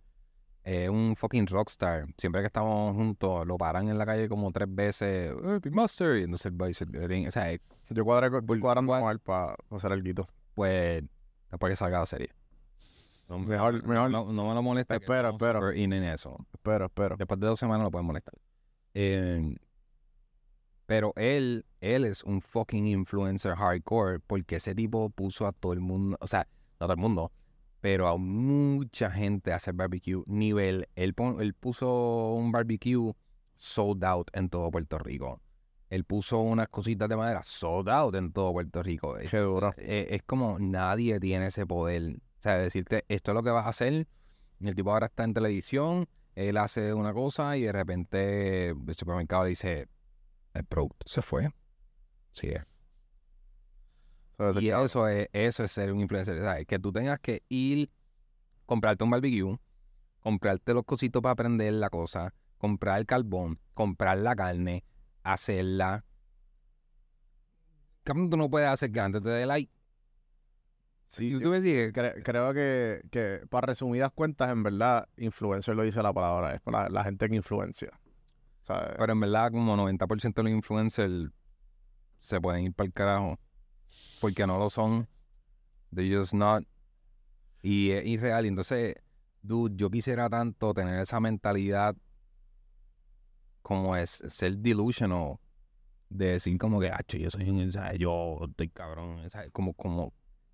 es un fucking rockstar. Siempre que estamos juntos, lo paran en la calle como tres veces, "Eh, Pitmaster, y entonces él va y se- o sea, es- Yo cuadré, con- cuadrando él para hacer el guito. pues después que salga la serie. No, Mejor- mejor. No, no me lo molesta. Espera, espera. en eso. Espero, espero. Después de dos semanas lo pueden molestar. Eh, pero él, él es un fucking influencer hardcore porque ese tipo puso a todo el mundo, o sea, no a todo el mundo, pero a mucha gente a hacer barbecue. Nivel, él, pon- él puso un barbecue sold out en todo Puerto Rico. Él puso unas cositas de madera sold out en todo Puerto Rico. Es, Qué duro. eh, es como nadie tiene ese poder. O sea, decirte, esto es lo que vas a hacer. El tipo ahora está en televisión, él hace una cosa y de repente el supermercado le dice, el producto se fue. Sí, ser Y eso es, eso es ser un influencer, ¿sabes? Que tú tengas que ir, comprarte un barbecue, comprarte los cositos para prender la cosa, comprar el carbón, comprar la carne, hacerla. Cabrón, tú no puedes hacer que antes te dé like. Sí, ¿Tú sí. me sigues? Cre- creo que, que para resumidas cuentas, en verdad, influencer lo dice la palabra, es para la, la gente que influencia. Pero en verdad, como 90% de los influencers se pueden ir para el carajo. Porque no lo son. They just not. Y es irreal. Entonces, dude, yo quisiera tanto tener esa mentalidad como es ser delusional. De decir como que, "Acho, yo soy un, ¿sabes? yo estoy cabrón. ¿sabes? Como, como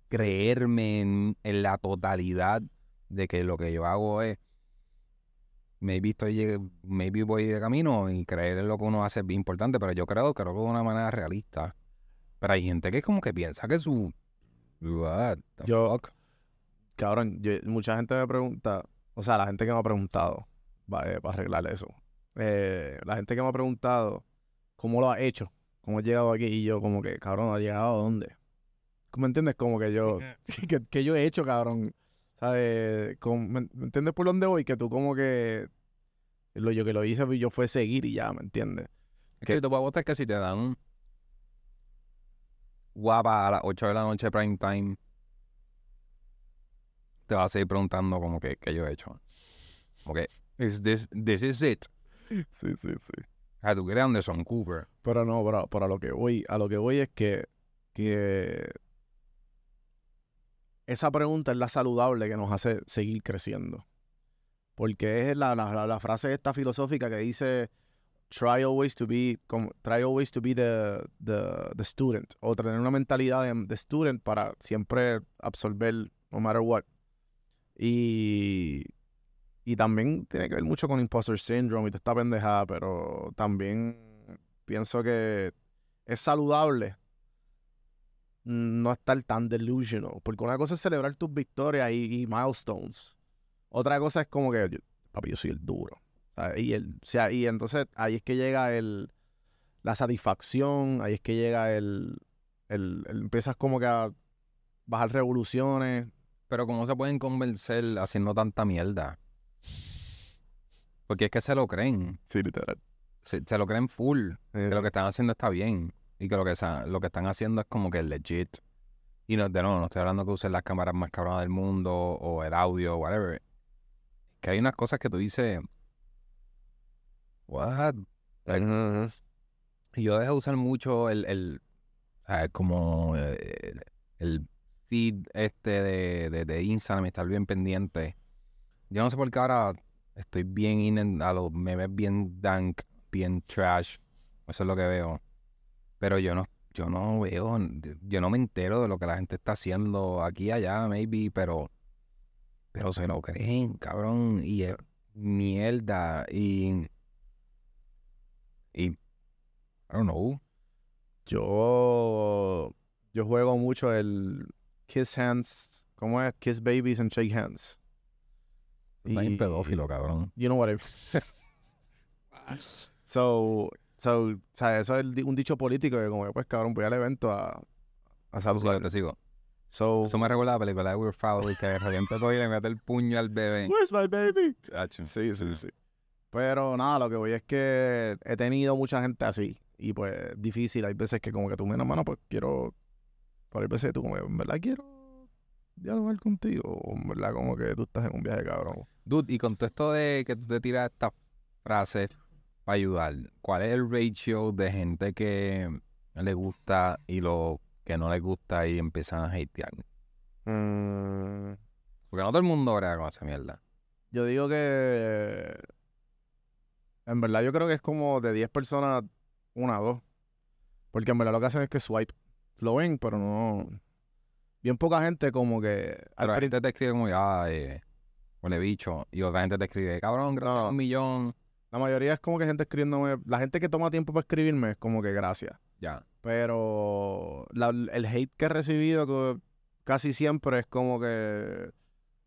creerme en, en la totalidad de que lo que yo hago es maybe estoy lleg- maybe voy de camino y creer en lo que uno hace es bien importante, pero yo creo, creo que de una manera realista. Pero hay gente que como que piensa que su what the Yo- fuck? Cabrón, yo- mucha gente me pregunta, o sea, la gente que me ha preguntado, eh, para arreglar eso, eh, la gente que me ha preguntado cómo lo ha hecho, cómo ha llegado aquí, y yo como que, cabrón, ¿ha llegado a dónde? ¿Cómo entiendes? Como que yo, que, que yo he hecho, cabrón, ¿sabes? Como- ¿Me, me entiendes por dónde voy? Que tú como que, lo yo que lo hice yo fue seguir y ya, ¿me entiendes? Es que te puedo votar que si te dan guapa a las 8 de la noche prime time, te vas a seguir preguntando como que qué yo he hecho. Como que, is this, this is it. Sí, sí, sí. Sea, tú crees Anderson Cooper. Pero no, pero, pero a lo que voy, a lo que voy es que, que esa pregunta es la saludable que nos hace seguir creciendo. Porque es la, la, la- frase esta filosófica que dice try always to be try always to be the, the, the student o tener una mentalidad de, de student para siempre absorber no matter what. Y, y también tiene que ver mucho con imposter syndrome y toda esta pendejada, pero también pienso que es saludable no estar tan delusional. Porque una cosa es celebrar tus victorias y milestones. Otra cosa es como que, yo- papi, yo soy el duro. ¿sabes? Y, el, o sea, y entonces ahí es que llega el, la satisfacción, ahí es que llega el, el, el- empiezas como que a bajar revoluciones. Pero ¿cómo se pueden convencer haciendo tanta mierda? Porque es que se lo creen. Sí, literal. Se, se lo creen full. Que lo que están haciendo está bien. Y que lo que, sa- lo que están haciendo es como que legit. Y no, de nuevo, no estoy hablando que usen las cámaras más cabronas del mundo o el audio, whatever. Que hay unas cosas que tú dices. What? Y yo dejo de usar mucho el, el ah, como eh, el feed este de, de, de Instagram, estar bien pendiente. Yo no sé por qué ahora estoy bien in en- a los memes bien dank, bien trash. Eso es lo que veo. Pero yo no, yo no veo, yo no me entero de lo que la gente está haciendo aquí allá, maybe, pero, pero se lo creen, cabrón, y es mierda, y, y, I don't know. Yo, yo juego mucho el Kiss Hands, ¿cómo es? Kiss Babies and Shake Hands. Está bien Y- pedófilo, cabrón. You know what I So, so, o sea, eso es un dicho político que como pues cabrón, voy al evento a, a Sí, saludar. te sigo. So, Eso me recuerda a la película de We're Foul, que de repente todo y le mete el puño al bebé. where's my baby? Sí, sí, sí. Pero nada, lo que voy es que he tenido mucha gente así. Y pues difícil. Hay veces que como que tú, mira, mano, pues quiero. Hay veces que tú como que, en verdad quiero dialogar contigo. O en verdad como que tú estás en un viaje cabrón. Dude, y con todo esto de que tú te tiras estas frases para ayudar, ¿cuál es el ratio de gente que le gusta y lo que no le gusta y empiezan a hatear? Mm, Porque no todo el mundo brega con esa mierda. yo digo que. En verdad yo creo que es como de 10 personas, una o dos. Porque en verdad lo que hacen es que swipe. Lo ven, pero no. Bien poca gente como que. Pero la gente te escribe como, eh, huele bicho. Y otra gente te escribe, cabrón, gracias No. a un millón. La mayoría es como que gente escribiéndome. La gente que toma tiempo para escribirme es como que gracias. Ya. Pero el hate que he recibido casi siempre es como que.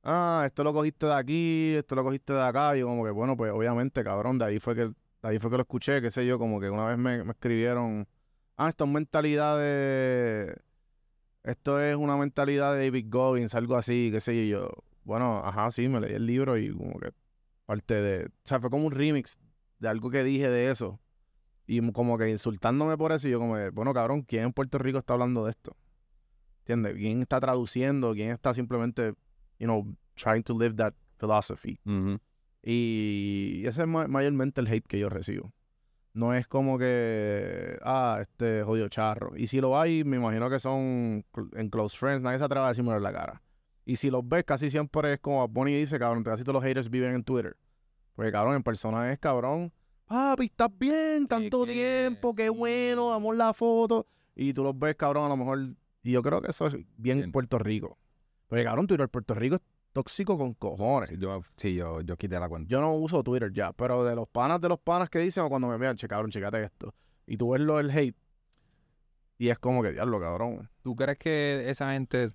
Ah, esto lo cogiste de aquí, esto lo cogiste de acá. Y yo como que, bueno, pues obviamente, cabrón, de ahí fue que, ahí fue que lo escuché, qué sé yo, como que una vez me, me escribieron. Ah, esto es mentalidad de. Esto es una mentalidad de David Goggins, algo así, qué sé yo. yo. Bueno, ajá, sí, me leí el libro y como que parte de. O sea, fue como un remix de algo que dije de eso. Y como que insultándome por eso, y yo como, que, bueno, cabrón, ¿quién en Puerto Rico está hablando de esto? ¿Entiendes? ¿Quién está traduciendo? ¿Quién está simplemente, you know, trying to live that philosophy? Y ese es ma- mayormente el hate que yo recibo. No es como que, ah, este jodido charro. Y si lo hay, me imagino que son en close friends, nadie se atreve a decirme en la cara. Y si los ves, casi siempre es como Bonnie dice, cabrón, casi todos los haters viven en Twitter. Porque, cabrón, en persona es, cabrón, papi, estás bien, tanto tiempo, qué sí. bueno, amor la foto. Y tú los ves, cabrón, a lo mejor. Y yo creo que eso es bien Bien. Puerto Rico. Porque, cabrón, Twitter Puerto Rico es tóxico con cojones. Sí, yo, sí, yo, yo quité la cuenta. Yo no uso Twitter ya, pero de los panas de los panas que dicen o cuando me vean, che, cabrón, checate esto. Y tú ves lo del hate. Y es como que, diablo, cabrón. ¿Tú crees que esa gente,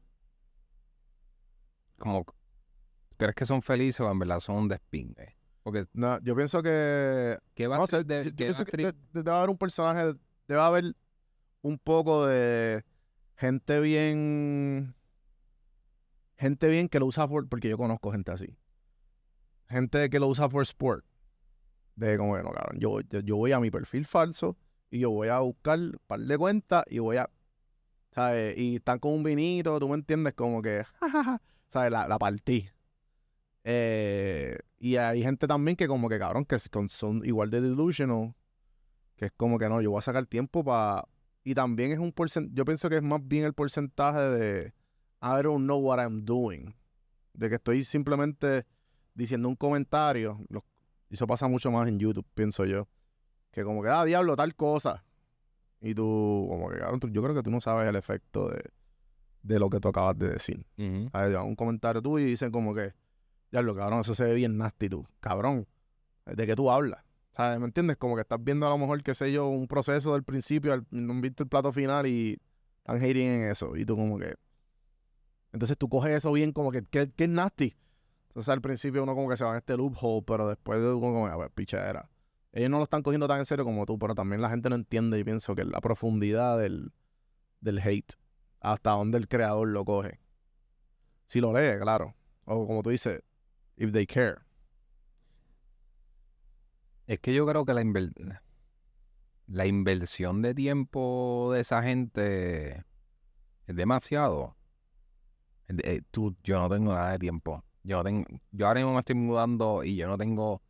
como, crees que son felices o en verdad son un despingue? Porque, No, yo pienso que. ¿qué va No a sé, ser de, yo- yo pienso que tri- de- de- debe haber un personaje, debe haber un poco de gente bien. Gente bien que lo usa por. Porque yo conozco gente así. Gente que lo usa por sport. De como, bueno, cabrón, yo, yo, yo voy a mi perfil falso y yo voy a buscar un par de cuentas y voy a. ¿Sabes? Y están con un vinito, tú me entiendes, como que. ¿Sabes? La, la partí. Eh, y hay gente también que como que cabrón, que son igual de delusional, que es como que no, yo voy a sacar tiempo para... Y también es un porcentaje, yo pienso que es más bien el porcentaje de I don't know what I'm doing. De que estoy simplemente diciendo un comentario. Los- eso pasa mucho más en YouTube, pienso yo. Que como que, ah, diablo, tal cosa. Y tú, como que, cabrón, tú- yo creo que tú no sabes el efecto de, de lo que tú acabas de decir. Ujú. A ver, un comentario tú y dicen como que, diablo, cabrón, eso se ve bien nasty tú. Cabrón, ¿de qué tú hablas? ¿Sabes? ¿Me entiendes? Como que estás viendo a lo mejor, qué sé yo, un proceso del principio, al- no viste el plato final y están hating en eso. Y tú como que... Entonces tú coges eso bien como que, ¿qué, es nasty? Entonces al principio uno como que se va en este loophole, pero después uno como, a ver, pichadera. Ellos no lo están cogiendo tan en serio como tú, pero también la gente no entiende y pienso que la profundidad del, del hate, hasta dónde el creador lo coge. Si lo lee, claro. O como tú dices, if they care. Es que yo creo que la, inver- la inversión de tiempo de esa gente es demasiado. Eh, eh, tú, yo no tengo nada de tiempo. Yo, tengo, yo ahora mismo me estoy mudando y yo no tengo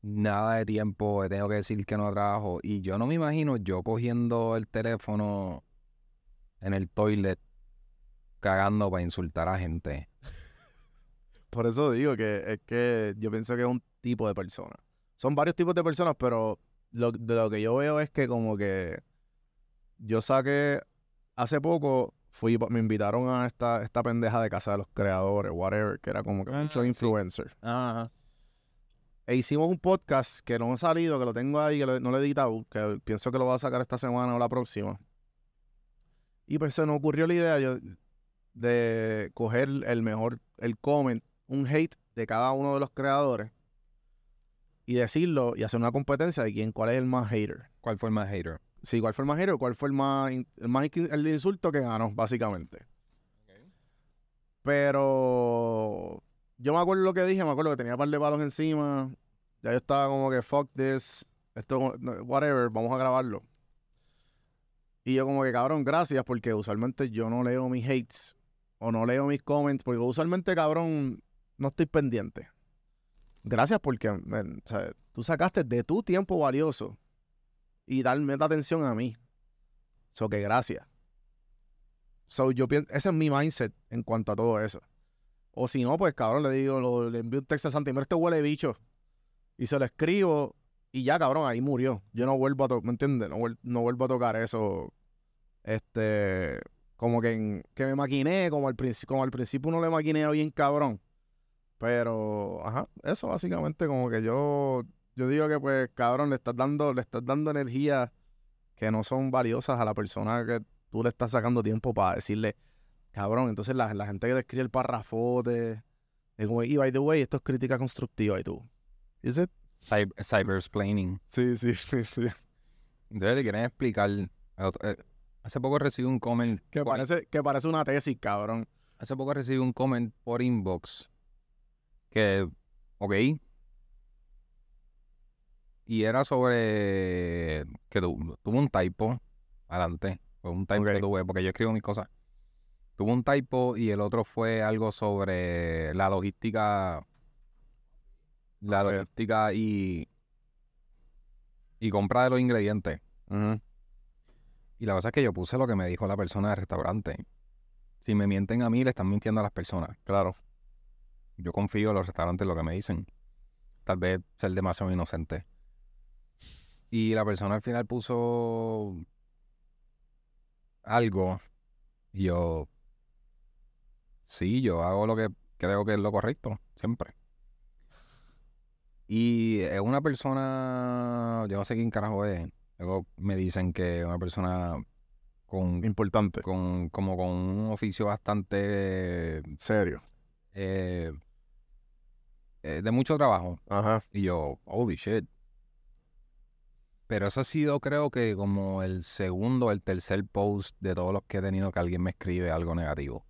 nada de tiempo. Tengo que decir que no trabajo. Y yo no me imagino yo cogiendo el teléfono en el toilet cagando para insultar a gente. Por eso digo que es que yo pienso que es un tipo de persona. Son varios tipos de personas, pero lo, de lo que yo veo es que como que yo saqué hace poco, fui, me invitaron a esta, esta pendeja de casa de los creadores, whatever, que era como que Ah, mucho sí. influencer. Ajá. E hicimos un podcast que no ha salido, que lo tengo ahí, que lo- no lo he editado, que pienso que lo voy a sacar esta semana o la próxima. Y pues se nos ocurrió la idea yo- de coger el mejor, el comment, un hate de cada uno de los creadores y decirlo y hacer una competencia de quién, cuál es el más hater. ¿Cuál fue el más hater? Sí, cuál fue el más hater cuál fue el más, in- el más el insulto que ganó, básicamente. Pero yo me acuerdo lo que dije, me acuerdo que tenía un par de palos encima. Ya yo estaba como que fuck this, esto, whatever, vamos a grabarlo. Y yo como que cabrón, gracias, porque usualmente yo no leo mis hates o no leo mis comments, porque usualmente cabrón no estoy pendiente. Gracias porque tú sacaste de tu tiempo valioso y darme la atención a mí. So que gracias. So yo pienso, ese es mi mindset en cuanto a todo eso. O si no, pues cabrón, le digo, le envío un texto a Santi, mira este huele bicho. Y se lo escribo y ya, cabrón, ahí murió. Yo no vuelvo a tocar, ¿me entiendes? No, no vuelvo a tocar eso. Este, como que, que me maquiné, como al, como al principio uno le maquinea bien cabrón. Pero, ajá, eso básicamente como que yo, yo digo que pues, cabrón, le estás dando, le estás dando energía que no son valiosas a la persona que tú le estás sacando tiempo para decirle, cabrón, entonces la, la gente que te escribe el parrafote, es como, y by the way, esto es crítica constructiva y tú. Is it? Cyber, cybersplaining. Sí, sí, sí, sí. Entonces le quieren explicar. otro- eh, Hace poco recibí un comment. Que por- parece, que parece una tesis, cabrón. Hace poco recibí un comment por inbox. Que, ok. Y era sobre que tu- tuvo un typo. Adelante. Fue un typo que tuve, porque yo escribo mis cosas. Tuvo un typo y el otro fue algo sobre la logística. La logística y. Y compra de los ingredientes. Y la cosa es que yo puse lo que me dijo la persona del restaurante. Si me mienten a mí, le están mintiendo a las personas. Claro. Yo confío en los restaurantes lo que me dicen. Tal vez ser demasiado inocente. Y la persona al final puso algo. Y yo, sí, yo hago lo que creo que es lo correcto, siempre. Y es una persona, yo no sé quién carajo es. Luego me dicen que es una persona con, Importante. con como con un oficio bastante Serio. eh, de mucho trabajo. Ajá. Y yo, holy shit. Pero eso ha sido, creo que, como el segundo o el tercer post de todos los que he tenido que alguien me escribe algo negativo.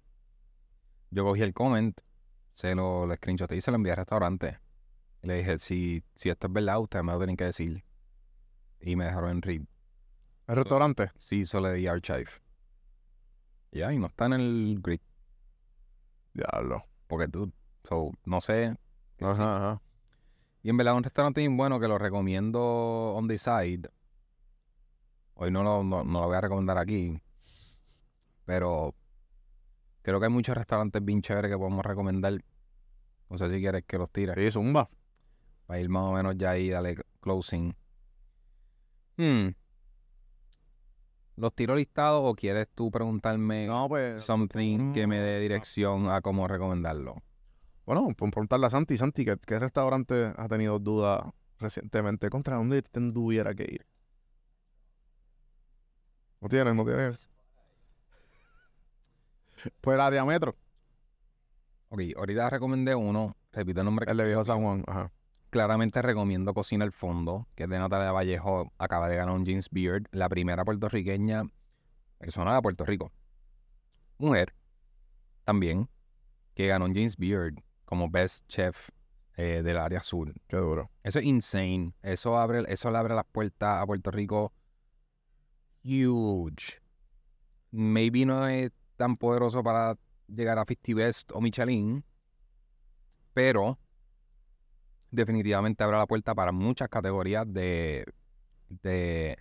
Yo cogí el comment, se lo, lo screenshoté y se lo envié al restaurante. Y le dije, si, si esto es verdad, ustedes me lo tienen que decir. Y me dejaron en read. El restaurante. Sí, solo le di archive. Ya, y no está en el grid. Diablo. Porque tú, so, no sé. Ajá, ajá. Y en verdad un restaurante bien bueno que lo recomiendo on the side. Hoy no lo, no, no lo voy a recomendar aquí. Pero creo que hay muchos restaurantes bien chéveres que podemos recomendar. No sé si quieres que los tire. Sí, zumba. Para ir más o menos ya ahí, dale closing. Hmm. ¿Los tiro listados o quieres tú preguntarme No, pues. something que me dé no. dirección a cómo recomendarlo? Bueno, por preguntarle a Santi, Santi, ¿qué, qué restaurante ha tenido duda recientemente? ¿Contra dónde tuviera que ir? ¿No tienes? ¿No tienes? Pues el área metro, Ok, ahorita recomendé uno. Repito el nombre. el de Viejo San Juan. Ajá. Claramente recomiendo Cocina al Fondo, que es de Natalia Vallejo. Acaba de ganar un James Beard, la primera puertorriqueña persona de Puerto Rico. Mujer, también, que ganó un James Beard como Best Chef eh, del área sur. Qué duro. Eso es insane. Eso, abre, eso le abre las puertas a Puerto Rico huge. Maybe no es tan poderoso para llegar a 50 Best o Michelin, pero definitivamente abre la puerta para muchas categorías de, de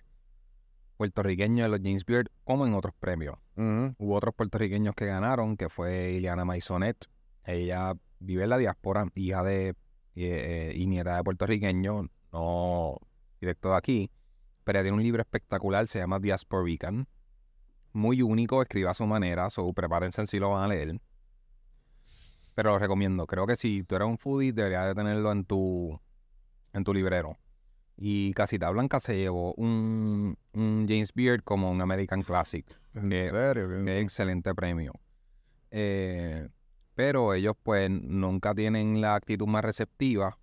puertorriqueños en los James Beard, como en otros premios. Hubo otros puertorriqueños que ganaron, que fue Ileana Maisonet. Ella vive en la diáspora, hija de eh, eh, y nieta de puertorriqueño, no directo de aquí, pero ella tiene un libro espectacular, se llama Diasporican, muy único, escribe a su manera, so prepárense si lo van a leer. Pero lo recomiendo. Creo que si tú eres un foodie, deberías de tenerlo en tu, en tu librero. Y Casita Blanca se llevó un, un James Beard como un American Classic. ¿En Que- serio? ¿Qué- que es excelente premio. Eh, pero ellos pues nunca tienen la actitud más receptiva.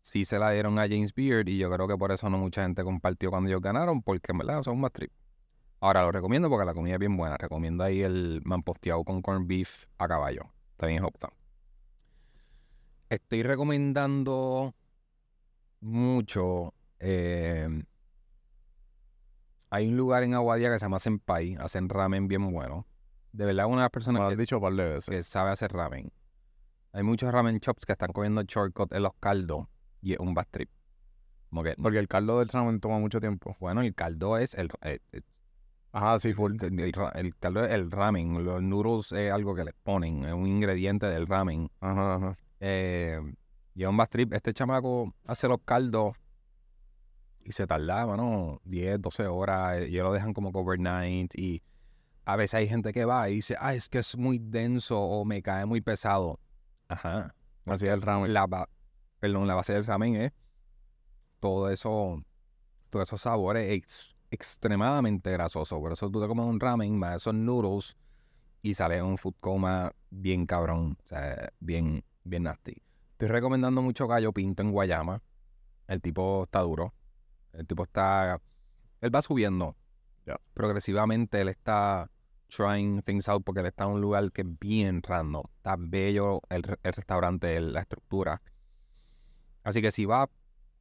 Sí se la dieron a James Beard y yo creo que por eso no mucha gente compartió cuando ellos ganaron, porque en verdad son un más trip. Ahora lo recomiendo porque la comida es bien buena. Recomiendo ahí el manposteado con corn beef a caballo. Está bien Hoptown. Estoy recomendando mucho. eh, hay un lugar en Aguadilla que se llama Senpai. Hacen ramen bien bueno. De verdad, una de las personas que dicho par de veces. que sabe hacer ramen. Hay muchos ramen shops que están cogiendo shortcut en los caldos y es un bad trip. Como que, Porque el caldo del ramen toma mucho tiempo. bueno, el caldo es el, eh, eh, Ajá, sí, full. el, el ra- el caldo es el ramen. Los noodles es algo que les ponen, es un ingrediente del ramen. Ajá, ajá. Eh, y es un bad trip. Este chamaco hace los caldos y se tarda, mano, 10, 12 horas. eh, Y lo dejan como que overnight. Y a veces hay gente que va y dice, ah, es que es muy denso o me cae muy pesado. Ajá. Así el ramen. La, perdón, la base del ramen es todo eso, todos esos sabores ex- extremadamente grasosos. Por eso tú te comes un ramen más esos noodles y sale un food coma bien cabrón, o sea, bien, bien nasty. Estoy recomendando mucho Gallo Pinto en Guayama. El tipo está duro. El tipo está... Él va subiendo. Progresivamente él está trying things out porque él está en un lugar que es bien random. Está bello el, re- el restaurante, la estructura. Así que si va,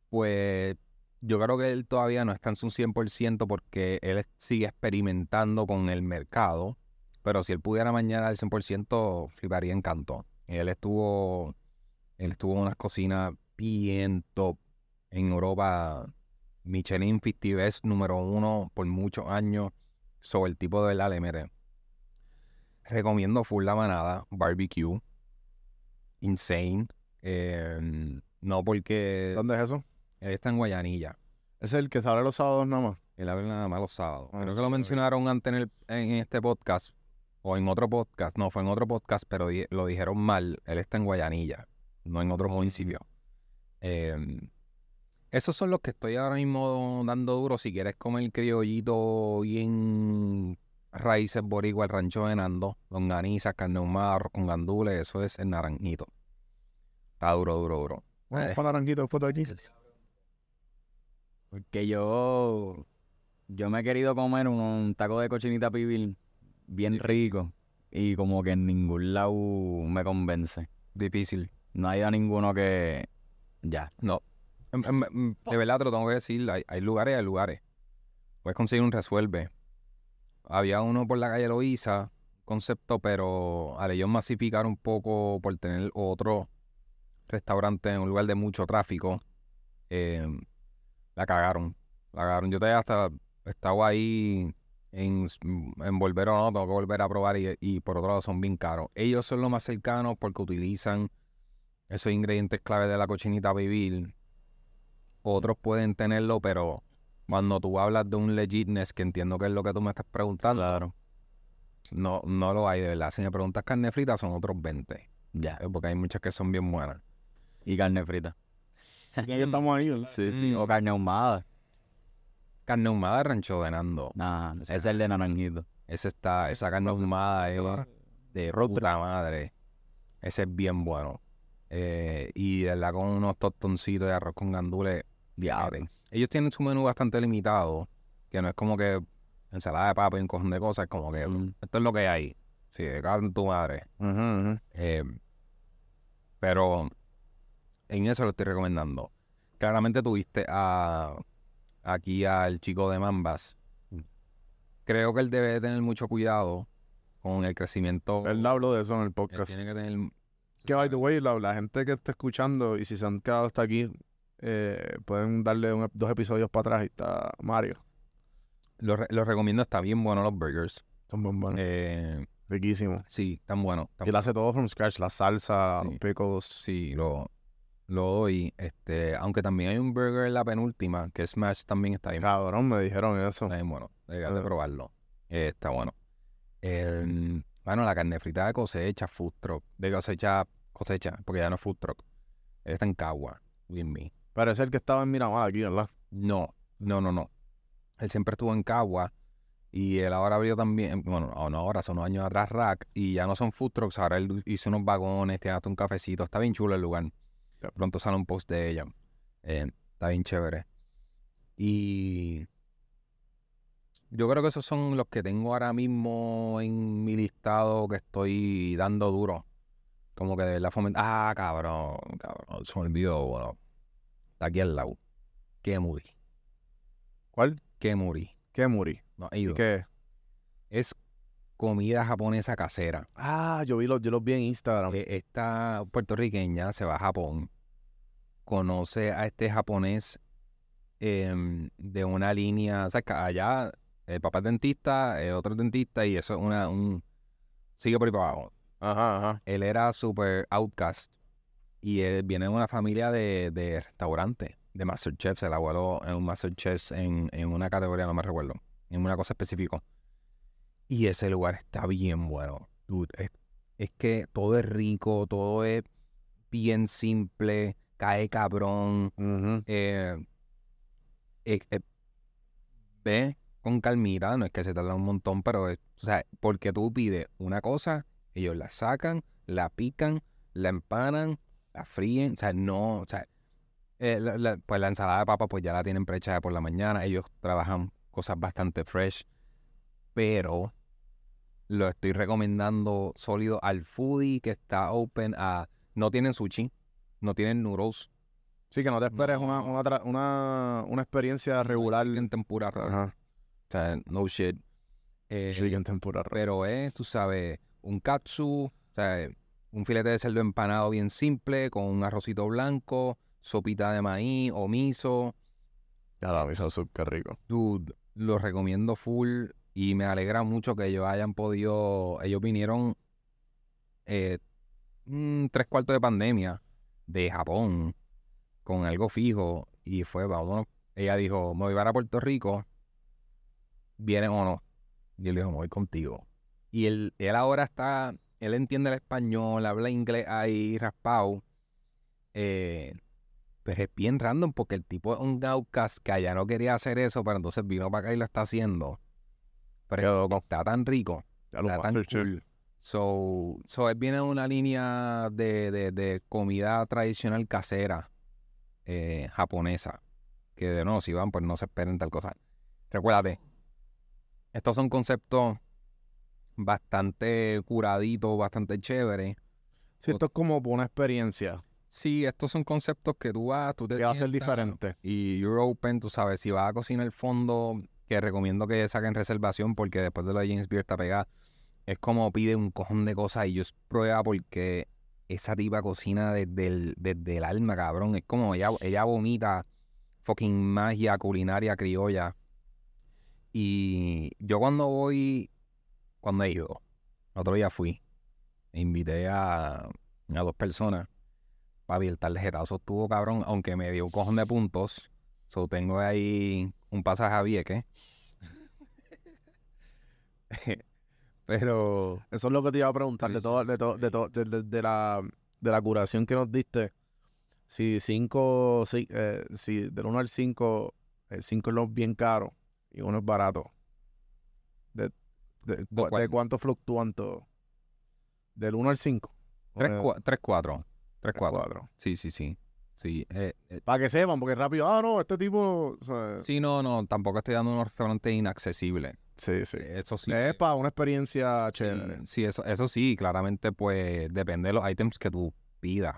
pues yo creo que él todavía no está en su 100% porque él sigue experimentando con el mercado. Pero si él pudiera mañana al 100%, fliparía en canto. Él estuvo, él estuvo en unas cocinas bien top en Europa. Michelin 50 Best número uno por muchos años. Sobre el tipo de le mete. Recomiendo full la manada, barbecue. Insane. Eh, no porque ¿Dónde es eso? él está en Guayanilla. Es el que se abre los sábados nada más. Él abre nada más los sábados. Ah, Creo que lo mencionaron antes en, el- en este podcast. O en otro podcast. No, fue en otro podcast, pero di- lo dijeron mal. Él está en Guayanilla, no en otro municipio. Eh, esos son los que estoy ahora mismo dando duro. Si quieres comer criollito bien raíces boricua, el rancho de Nando, longaniza, carne ahumada, arroz con gandules, eso es el naranjito. Está duro, duro, duro. Bueno, Eh. fue naranjito después de aquí. Porque yo, yo me he querido comer un, un taco de cochinita pibil bien Difícil. rico y como que en ningún lado me convence. Difícil. No hay a ninguno que ya. No. Em, em, em, De verdad te lo tengo que decir. Hay, hay lugares hay lugares. Puedes conseguir un resuelve. Había uno por la calle Loíza, concepto, pero al ellos masificar un poco por tener otro restaurante en un lugar de mucho tráfico, eh, la cagaron. La cagaron. Yo todavía hasta estaba ahí en, en volver o no, tengo que volver a probar y, y por otro lado son bien caros. Ellos son los más cercanos porque utilizan esos ingredientes clave de la cochinita pibil. Otros pueden tenerlo, pero cuando tú hablas de un legitness, que entiendo que es lo que tú me estás preguntando, Claro. no, no lo hay de verdad. Si me preguntas carne frita, son otros 20. Ya. Porque hay muchas que son bien buenas. Y carne frita. Ya estamos ahí, ¿verdad? Sí, sí. Mm. O carne ahumada. Carne ahumada de rancho de Nando. O sea, es el de naranjito. Ese está, esa carne ahumada es de puta madre. Ese es bien bueno. Eh, y de verdad con unos tostoncitos de arroz con gandules. Diablo. Ellos tienen su menú bastante limitado, que no es como que ensalada de papa y un cojón de cosas, es como que Mm. esto es lo que hay. Sí, en tu madre. Eh, pero en eso lo estoy recomendando. Claramente tuviste a aquí al chico de Mambas. Creo que él debe de tener mucho cuidado con el crecimiento. Él habló de eso en el Él podcast. tiene que tener Que, by the way, la, la gente que está escuchando y si se han quedado hasta aquí, eh, pueden darle un- dos episodios para atrás y está Mario. Lo, re- lo recomiendo, está bien bueno los burgers. Son muy buenos. Eh, Riquísimo. sí, están buenos. están Y él hace todo from scratch. La salsa, Sí. los pickles. Sí, lo, lo doy. Este, aunque también hay un burger en la penúltima, que Smash también está bien, Cabrón, me dijeron eso. está bien bueno. Deberías de probarlo. Eh, está bueno. El- bueno, la carne frita de cosecha, food truck. De cosecha, cosecha, porque ya no es food truck. Él está en Cagua, with me. Pero es el que estaba en Miramar aquí, ¿verdad? No, no, no, no. Él siempre estuvo en Cagua y él ahora abrió también, bueno, no, ahora, son unos años atrás, Rack, y ya no son food trucks, ahora él hizo unos vagones, tiene hasta un cafecito, está bien chulo el lugar. Pronto sale un post de ella. Eh, está bien chévere. Y yo creo que esos son los que tengo ahora mismo en mi listado que estoy dando duro. Como que de la fomentar. Ah, cabrón, cabrón. Se me olvidó, bueno. Está aquí al lado. Kemuri. ¿Cuál? Kemuri. ¿Qué Muri? No he ¿Y ido. qué? Es comida japonesa casera. Ah, yo vi los, yo los vi en Instagram. Eh, Esta puertorriqueña se va a Japón, conoce a este japonés em, de una línea, o sea, que allá el papá es dentista, el otro es dentista y eso es una, un, sigue por ahí para abajo. Ajá, ajá. Él era super outcast y él viene de una familia de, de restaurante, de Masterchefs, el abuelo es un Masterchef en, en una categoría, no me recuerdo, en una cosa específica. Y ese lugar está bien bueno, dude. Es, es que todo es rico, todo es bien simple, cae cabrón. Eh, eh, eh, ve con calmita, no es que se tarda un montón, pero es, o sea, porque tú pides una cosa, ellos la sacan, la pican, la empanan, la fríen, o sea, no, o sea, eh, la- la- pues la ensalada de papa pues ya la tienen prehecha por la mañana, ellos trabajan cosas bastante fresh, pero lo estoy recomendando sólido al foodie que está open a, no tienen sushi, no tienen noodles, Sí, que no te esperes No. una, una, una, una experiencia regular. en tempura, o Ajá. sea, no shit. Eh, Chicken tempura. pero es, tú sabes, un katsu, o sea, un filete de cerdo empanado bien simple, con un arrocito blanco, sopita de maíz o miso. Ya la misa soup, qué rico. Dude, lo recomiendo full y me alegra mucho que ellos hayan podido, ellos vinieron eh, tres cuartos de pandemia de Japón con algo fijo y fue, vámonos. Ella dijo, me voy para Puerto Rico, ¿vienen o no? Y él dijo, me voy contigo. Y él, él ahora está, él entiende el español, habla inglés ahí raspado, eh, pero es bien random porque el tipo es un outcast que allá no quería hacer eso, pero entonces vino para acá y lo está haciendo. Pero está tan rico, Ya lo tan cool. So, so él viene de una línea de, de- de comida tradicional casera eh, japonesa. Que de nuevo, si van, pues no se esperen tal cosa. Recuérdate, estos son conceptos bastante curaditos, bastante chéveres. Sí, esto es como una experiencia Sí, estos son conceptos que tú vas, tú te que va a ser diferente. Y you're open, tú sabes, si vas a cocinar el fondo, que recomiendo que saquen reservación porque después de lo de James Beard está pegada, es como pide un cojón de cosas y yo prueba porque esa tipa cocina desde el, desde el alma, cabrón. Es como ella, ella vomita fucking magia culinaria criolla. Y yo cuando voy, cuando he ido, el otro día fui, invité a, a dos personas. Papi, el tarjetazo estuvo cabrón, aunque me dio un cojón de puntos. So tengo ahí un pasaje a Vieques. Pero Eso es lo que te iba a preguntar de todo, de, todo, de, todo- de, la, de la curación que nos diste. Si cinco, si, eh, si del 1 al 5, el 5 es lo bien caro y uno es barato. ¿De, de, cuál? de cuánto fluctúan todos? ¿Del 1 al 5? 3-4. 3-4. Sí, sí, sí. Sí, eh, eh, Para que sepan, porque rápido, ah, no, este tipo. o sea, sí, no, no, tampoco estoy dando unos restaurantes inaccesibles. sí, sí. Eso sí. es para una experiencia sí, chévere. Sí, eso, eso sí, claramente, pues depende de los items que tú pidas.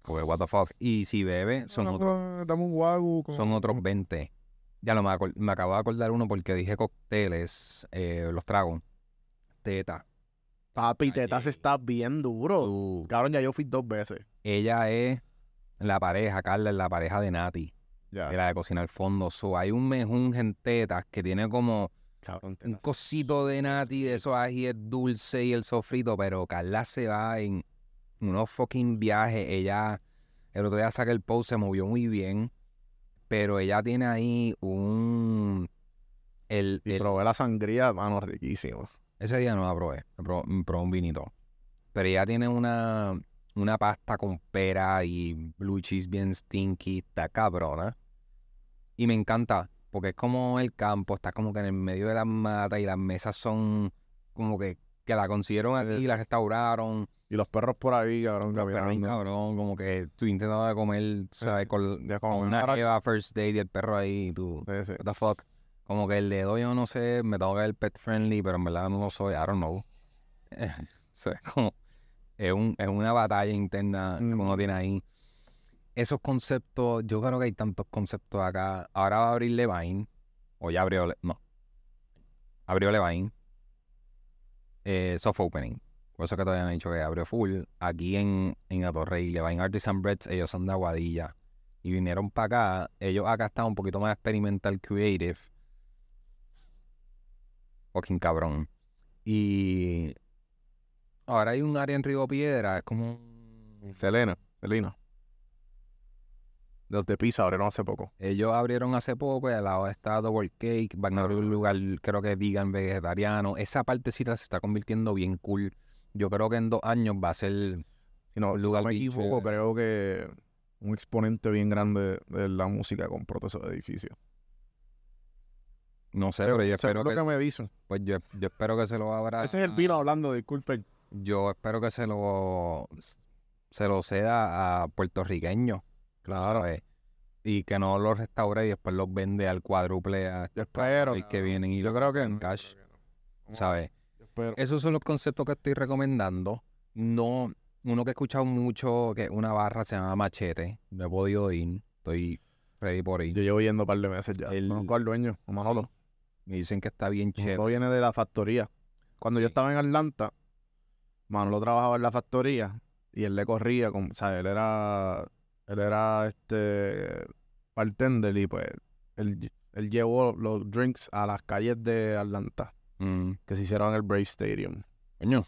Porque, what the fuck. Y si bebe, son, No, otros, no, Dame un guagu. con- son otros con- 20. Ya no me, me acabo de acordar uno porque dije cócteles, eh, los tragos. Teta. Papi, tetas Ay. está bien duro. Tú- Cabrón, ya yo fui dos veces. ella es la pareja, Carla es la pareja de Nati, Ya. la de cocinar fondo. So, hay un mejún en tetas que tiene como Cabrón, un cosito de Nati de esos ajíes dulce y el sofrito, pero Carla se va en unos fucking viajes. Ella, el otro día saca el post, se movió muy bien, pero ella tiene ahí un el, Y el- probé la sangría, mano, riquísimo. ese día no la probé. Probé, probé un vinito. Pero ella tiene una, una pasta con pera y blue cheese bien stinky. Está cabrona. Y me encanta. Porque es como el campo. Está como que en el medio de las matas. Y las mesas son como que, que la consiguieron aquí. La restauraron. Y los perros por ahí, cabrón, caminando. cabrón. Como que estoy intentando comer, ¿sabes? Con, Ya con una jeva first date y el perro ahí. Y tú, Sí, sí. what the fuck. Como que el dedo yo no sé, me tengo que ver pet friendly, pero en verdad no lo soy, I don't know. Eso es como, es, un, es una batalla interna que uno Mm. tiene ahí. Esos conceptos, yo creo que hay tantos conceptos acá. Ahora va a abrir Levine, o ya abrió, no, abrió Levine, eh, soft opening. Por eso que no he dicho que abrió full. Aquí en, en Atorrey, Levine Artisan Breads, ellos son de Aguadilla. Y vinieron para acá. Ellos acá están un poquito más experimental creative. Fucking cabrón. Y ahora hay un área en Río Piedra, es como Selena, Selena. Los de pizza abrieron hace poco. Ellos abrieron hace poco y al lado está Double Cake, van a abrir un lugar, creo que vegan, vegetariano. Esa partecita se está convirtiendo bien cool. Yo creo que en dos años va a ser Si no, Un si lugar no me equivoco, chévere. creo que un exponente bien grande de la música con proceso de edificio. No sé, pero yo espero lo que, que me dicen. pues yo, yo espero que se lo abra. Ese es el vino hablando, disculpen. Yo espero que se lo se lo ceda a puertorriqueños, Claro. ¿sabes? Y que no los restaure y después los vende al cuádruple a Yo espero. y que vienen y Yo creo que cash, no. ¿sabes? Esos son los conceptos que estoy recomendando. No, uno que he escuchado mucho, que una barra se llama Machete. No he podido ir. Estoy ready por ir. Yo llevo yendo un par de meses ya. El- Conozco al dueño, a Manolo. Me dicen que está bien chévere. viene de la factoría. Cuando yo estaba en Atlanta, Manolo trabajaba en la factoría y él le corría, con, o sea, él era, él era este bartender y pues él, él llevó los drinks a las calles de Atlanta Mm, que se hicieron en el Brave Stadium. coño.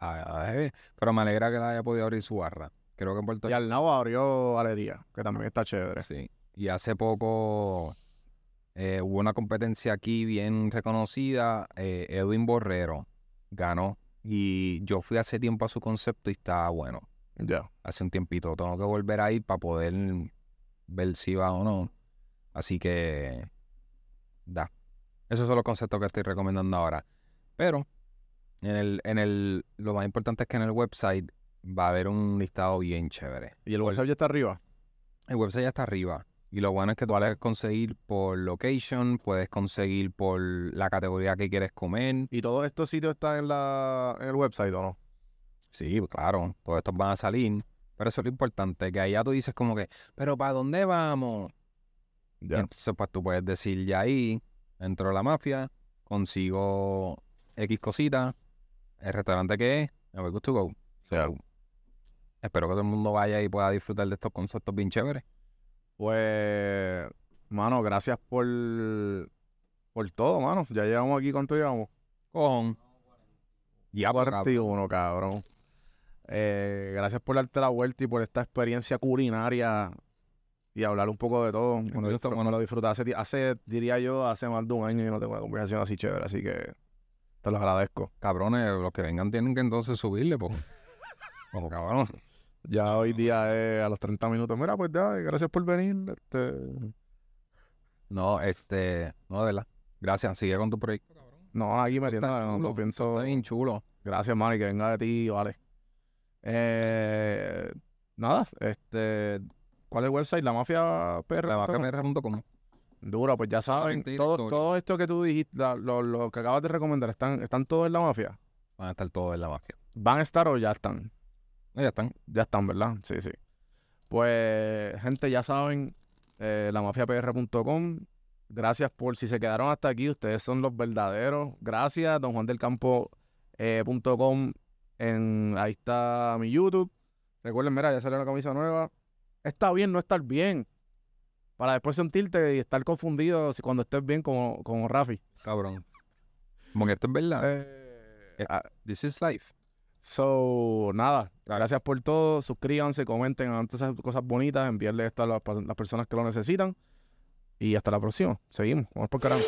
Eh. Pero me alegra que la haya podido abrir su barra. Creo que en Puerto Y al lado abrió Galería, que también está chévere. Sí. Y hace poco eh, hubo una competencia aquí bien reconocida. eh, Edwin Borrero ganó. Y yo fui hace tiempo a su concepto y estaba bueno. Ya. Hace un tiempito. Tengo que volver a ir para poder ver si va o no. Así que. Da. Esos son los conceptos que estoy recomendando ahora. Pero. En el, en el, lo más importante es que en el website va a haber un listado bien chévere. Y el WhatsApp ya está arriba. El website ya está arriba. Y lo bueno es que tú puedes conseguir por location, puedes conseguir por la categoría que quieres comer. ¿Y todos estos sitios están en, la, en el website o no? Sí, claro, todos estos van a salir. Pero eso es lo importante, que allá tú dices como que, pero ¿para dónde vamos? Y Ya. entonces pues tú puedes decir ya ahí, entro a la mafia, consigo X cosita, el restaurante que es, we're good to go. Sea, Espero que todo el mundo vaya y pueda disfrutar de estos conceptos bien chéveres. Pues, mano, gracias por, por todo, mano. Ya llevamos aquí, ¿cuánto llevamos? Cojón. Ya, pues, cabrón. 41, cabrón. Eh, gracias por darte la vuelta y por esta experiencia culinaria y hablar un poco de todo. Bueno, mano. bueno, lo disfruté hace, hace, diría yo, hace más de un año y no tengo una conversación así chévere, así que te lo agradezco. Cabrones, los que vengan tienen que entonces subirle, porque. Como cabrón. Ya hoy día es a los 30 minutos. Mira, pues ya, gracias por venir. Este, No, este. No, de verdad. Gracias. Sigue con tu proyecto, cabrón. no, aquí me no, no chulo, pienso. Está bien chulo. Gracias, y que venga de ti, vale. Eh, nada, este, ¿cuál es el website? La mafia PR. La Dura, pues ya saben, todo, todo esto que tú dijiste, la- lo, lo que acabas de recomendar, ¿están, ¿están todos en la mafia? Van a estar todos en la mafia. ¿Van a estar o ya están? No, ya están. Ya están, ¿verdad? Sí, sí. Pues, gente, ya saben, eh, lamafiapr.com. Gracias por si se quedaron hasta aquí. Ustedes son los verdaderos. Gracias, don Juan del Campo eh, punto com. En, ahí está mi YouTube. Recuerden, mira, ya salió una camisa nueva. Está bien no estar bien. Para después sentirte y estar confundido si cuando estés bien como, como Rafi. Cabrón. Como que esto es verdad. Eh, ah, This is life. So, nada, gracias por todo. Suscríbanse, comenten, hagan todas esas cosas bonitas, enviarle esto a las, las personas que lo necesitan. Y hasta la próxima. Seguimos. Vamos por carajo.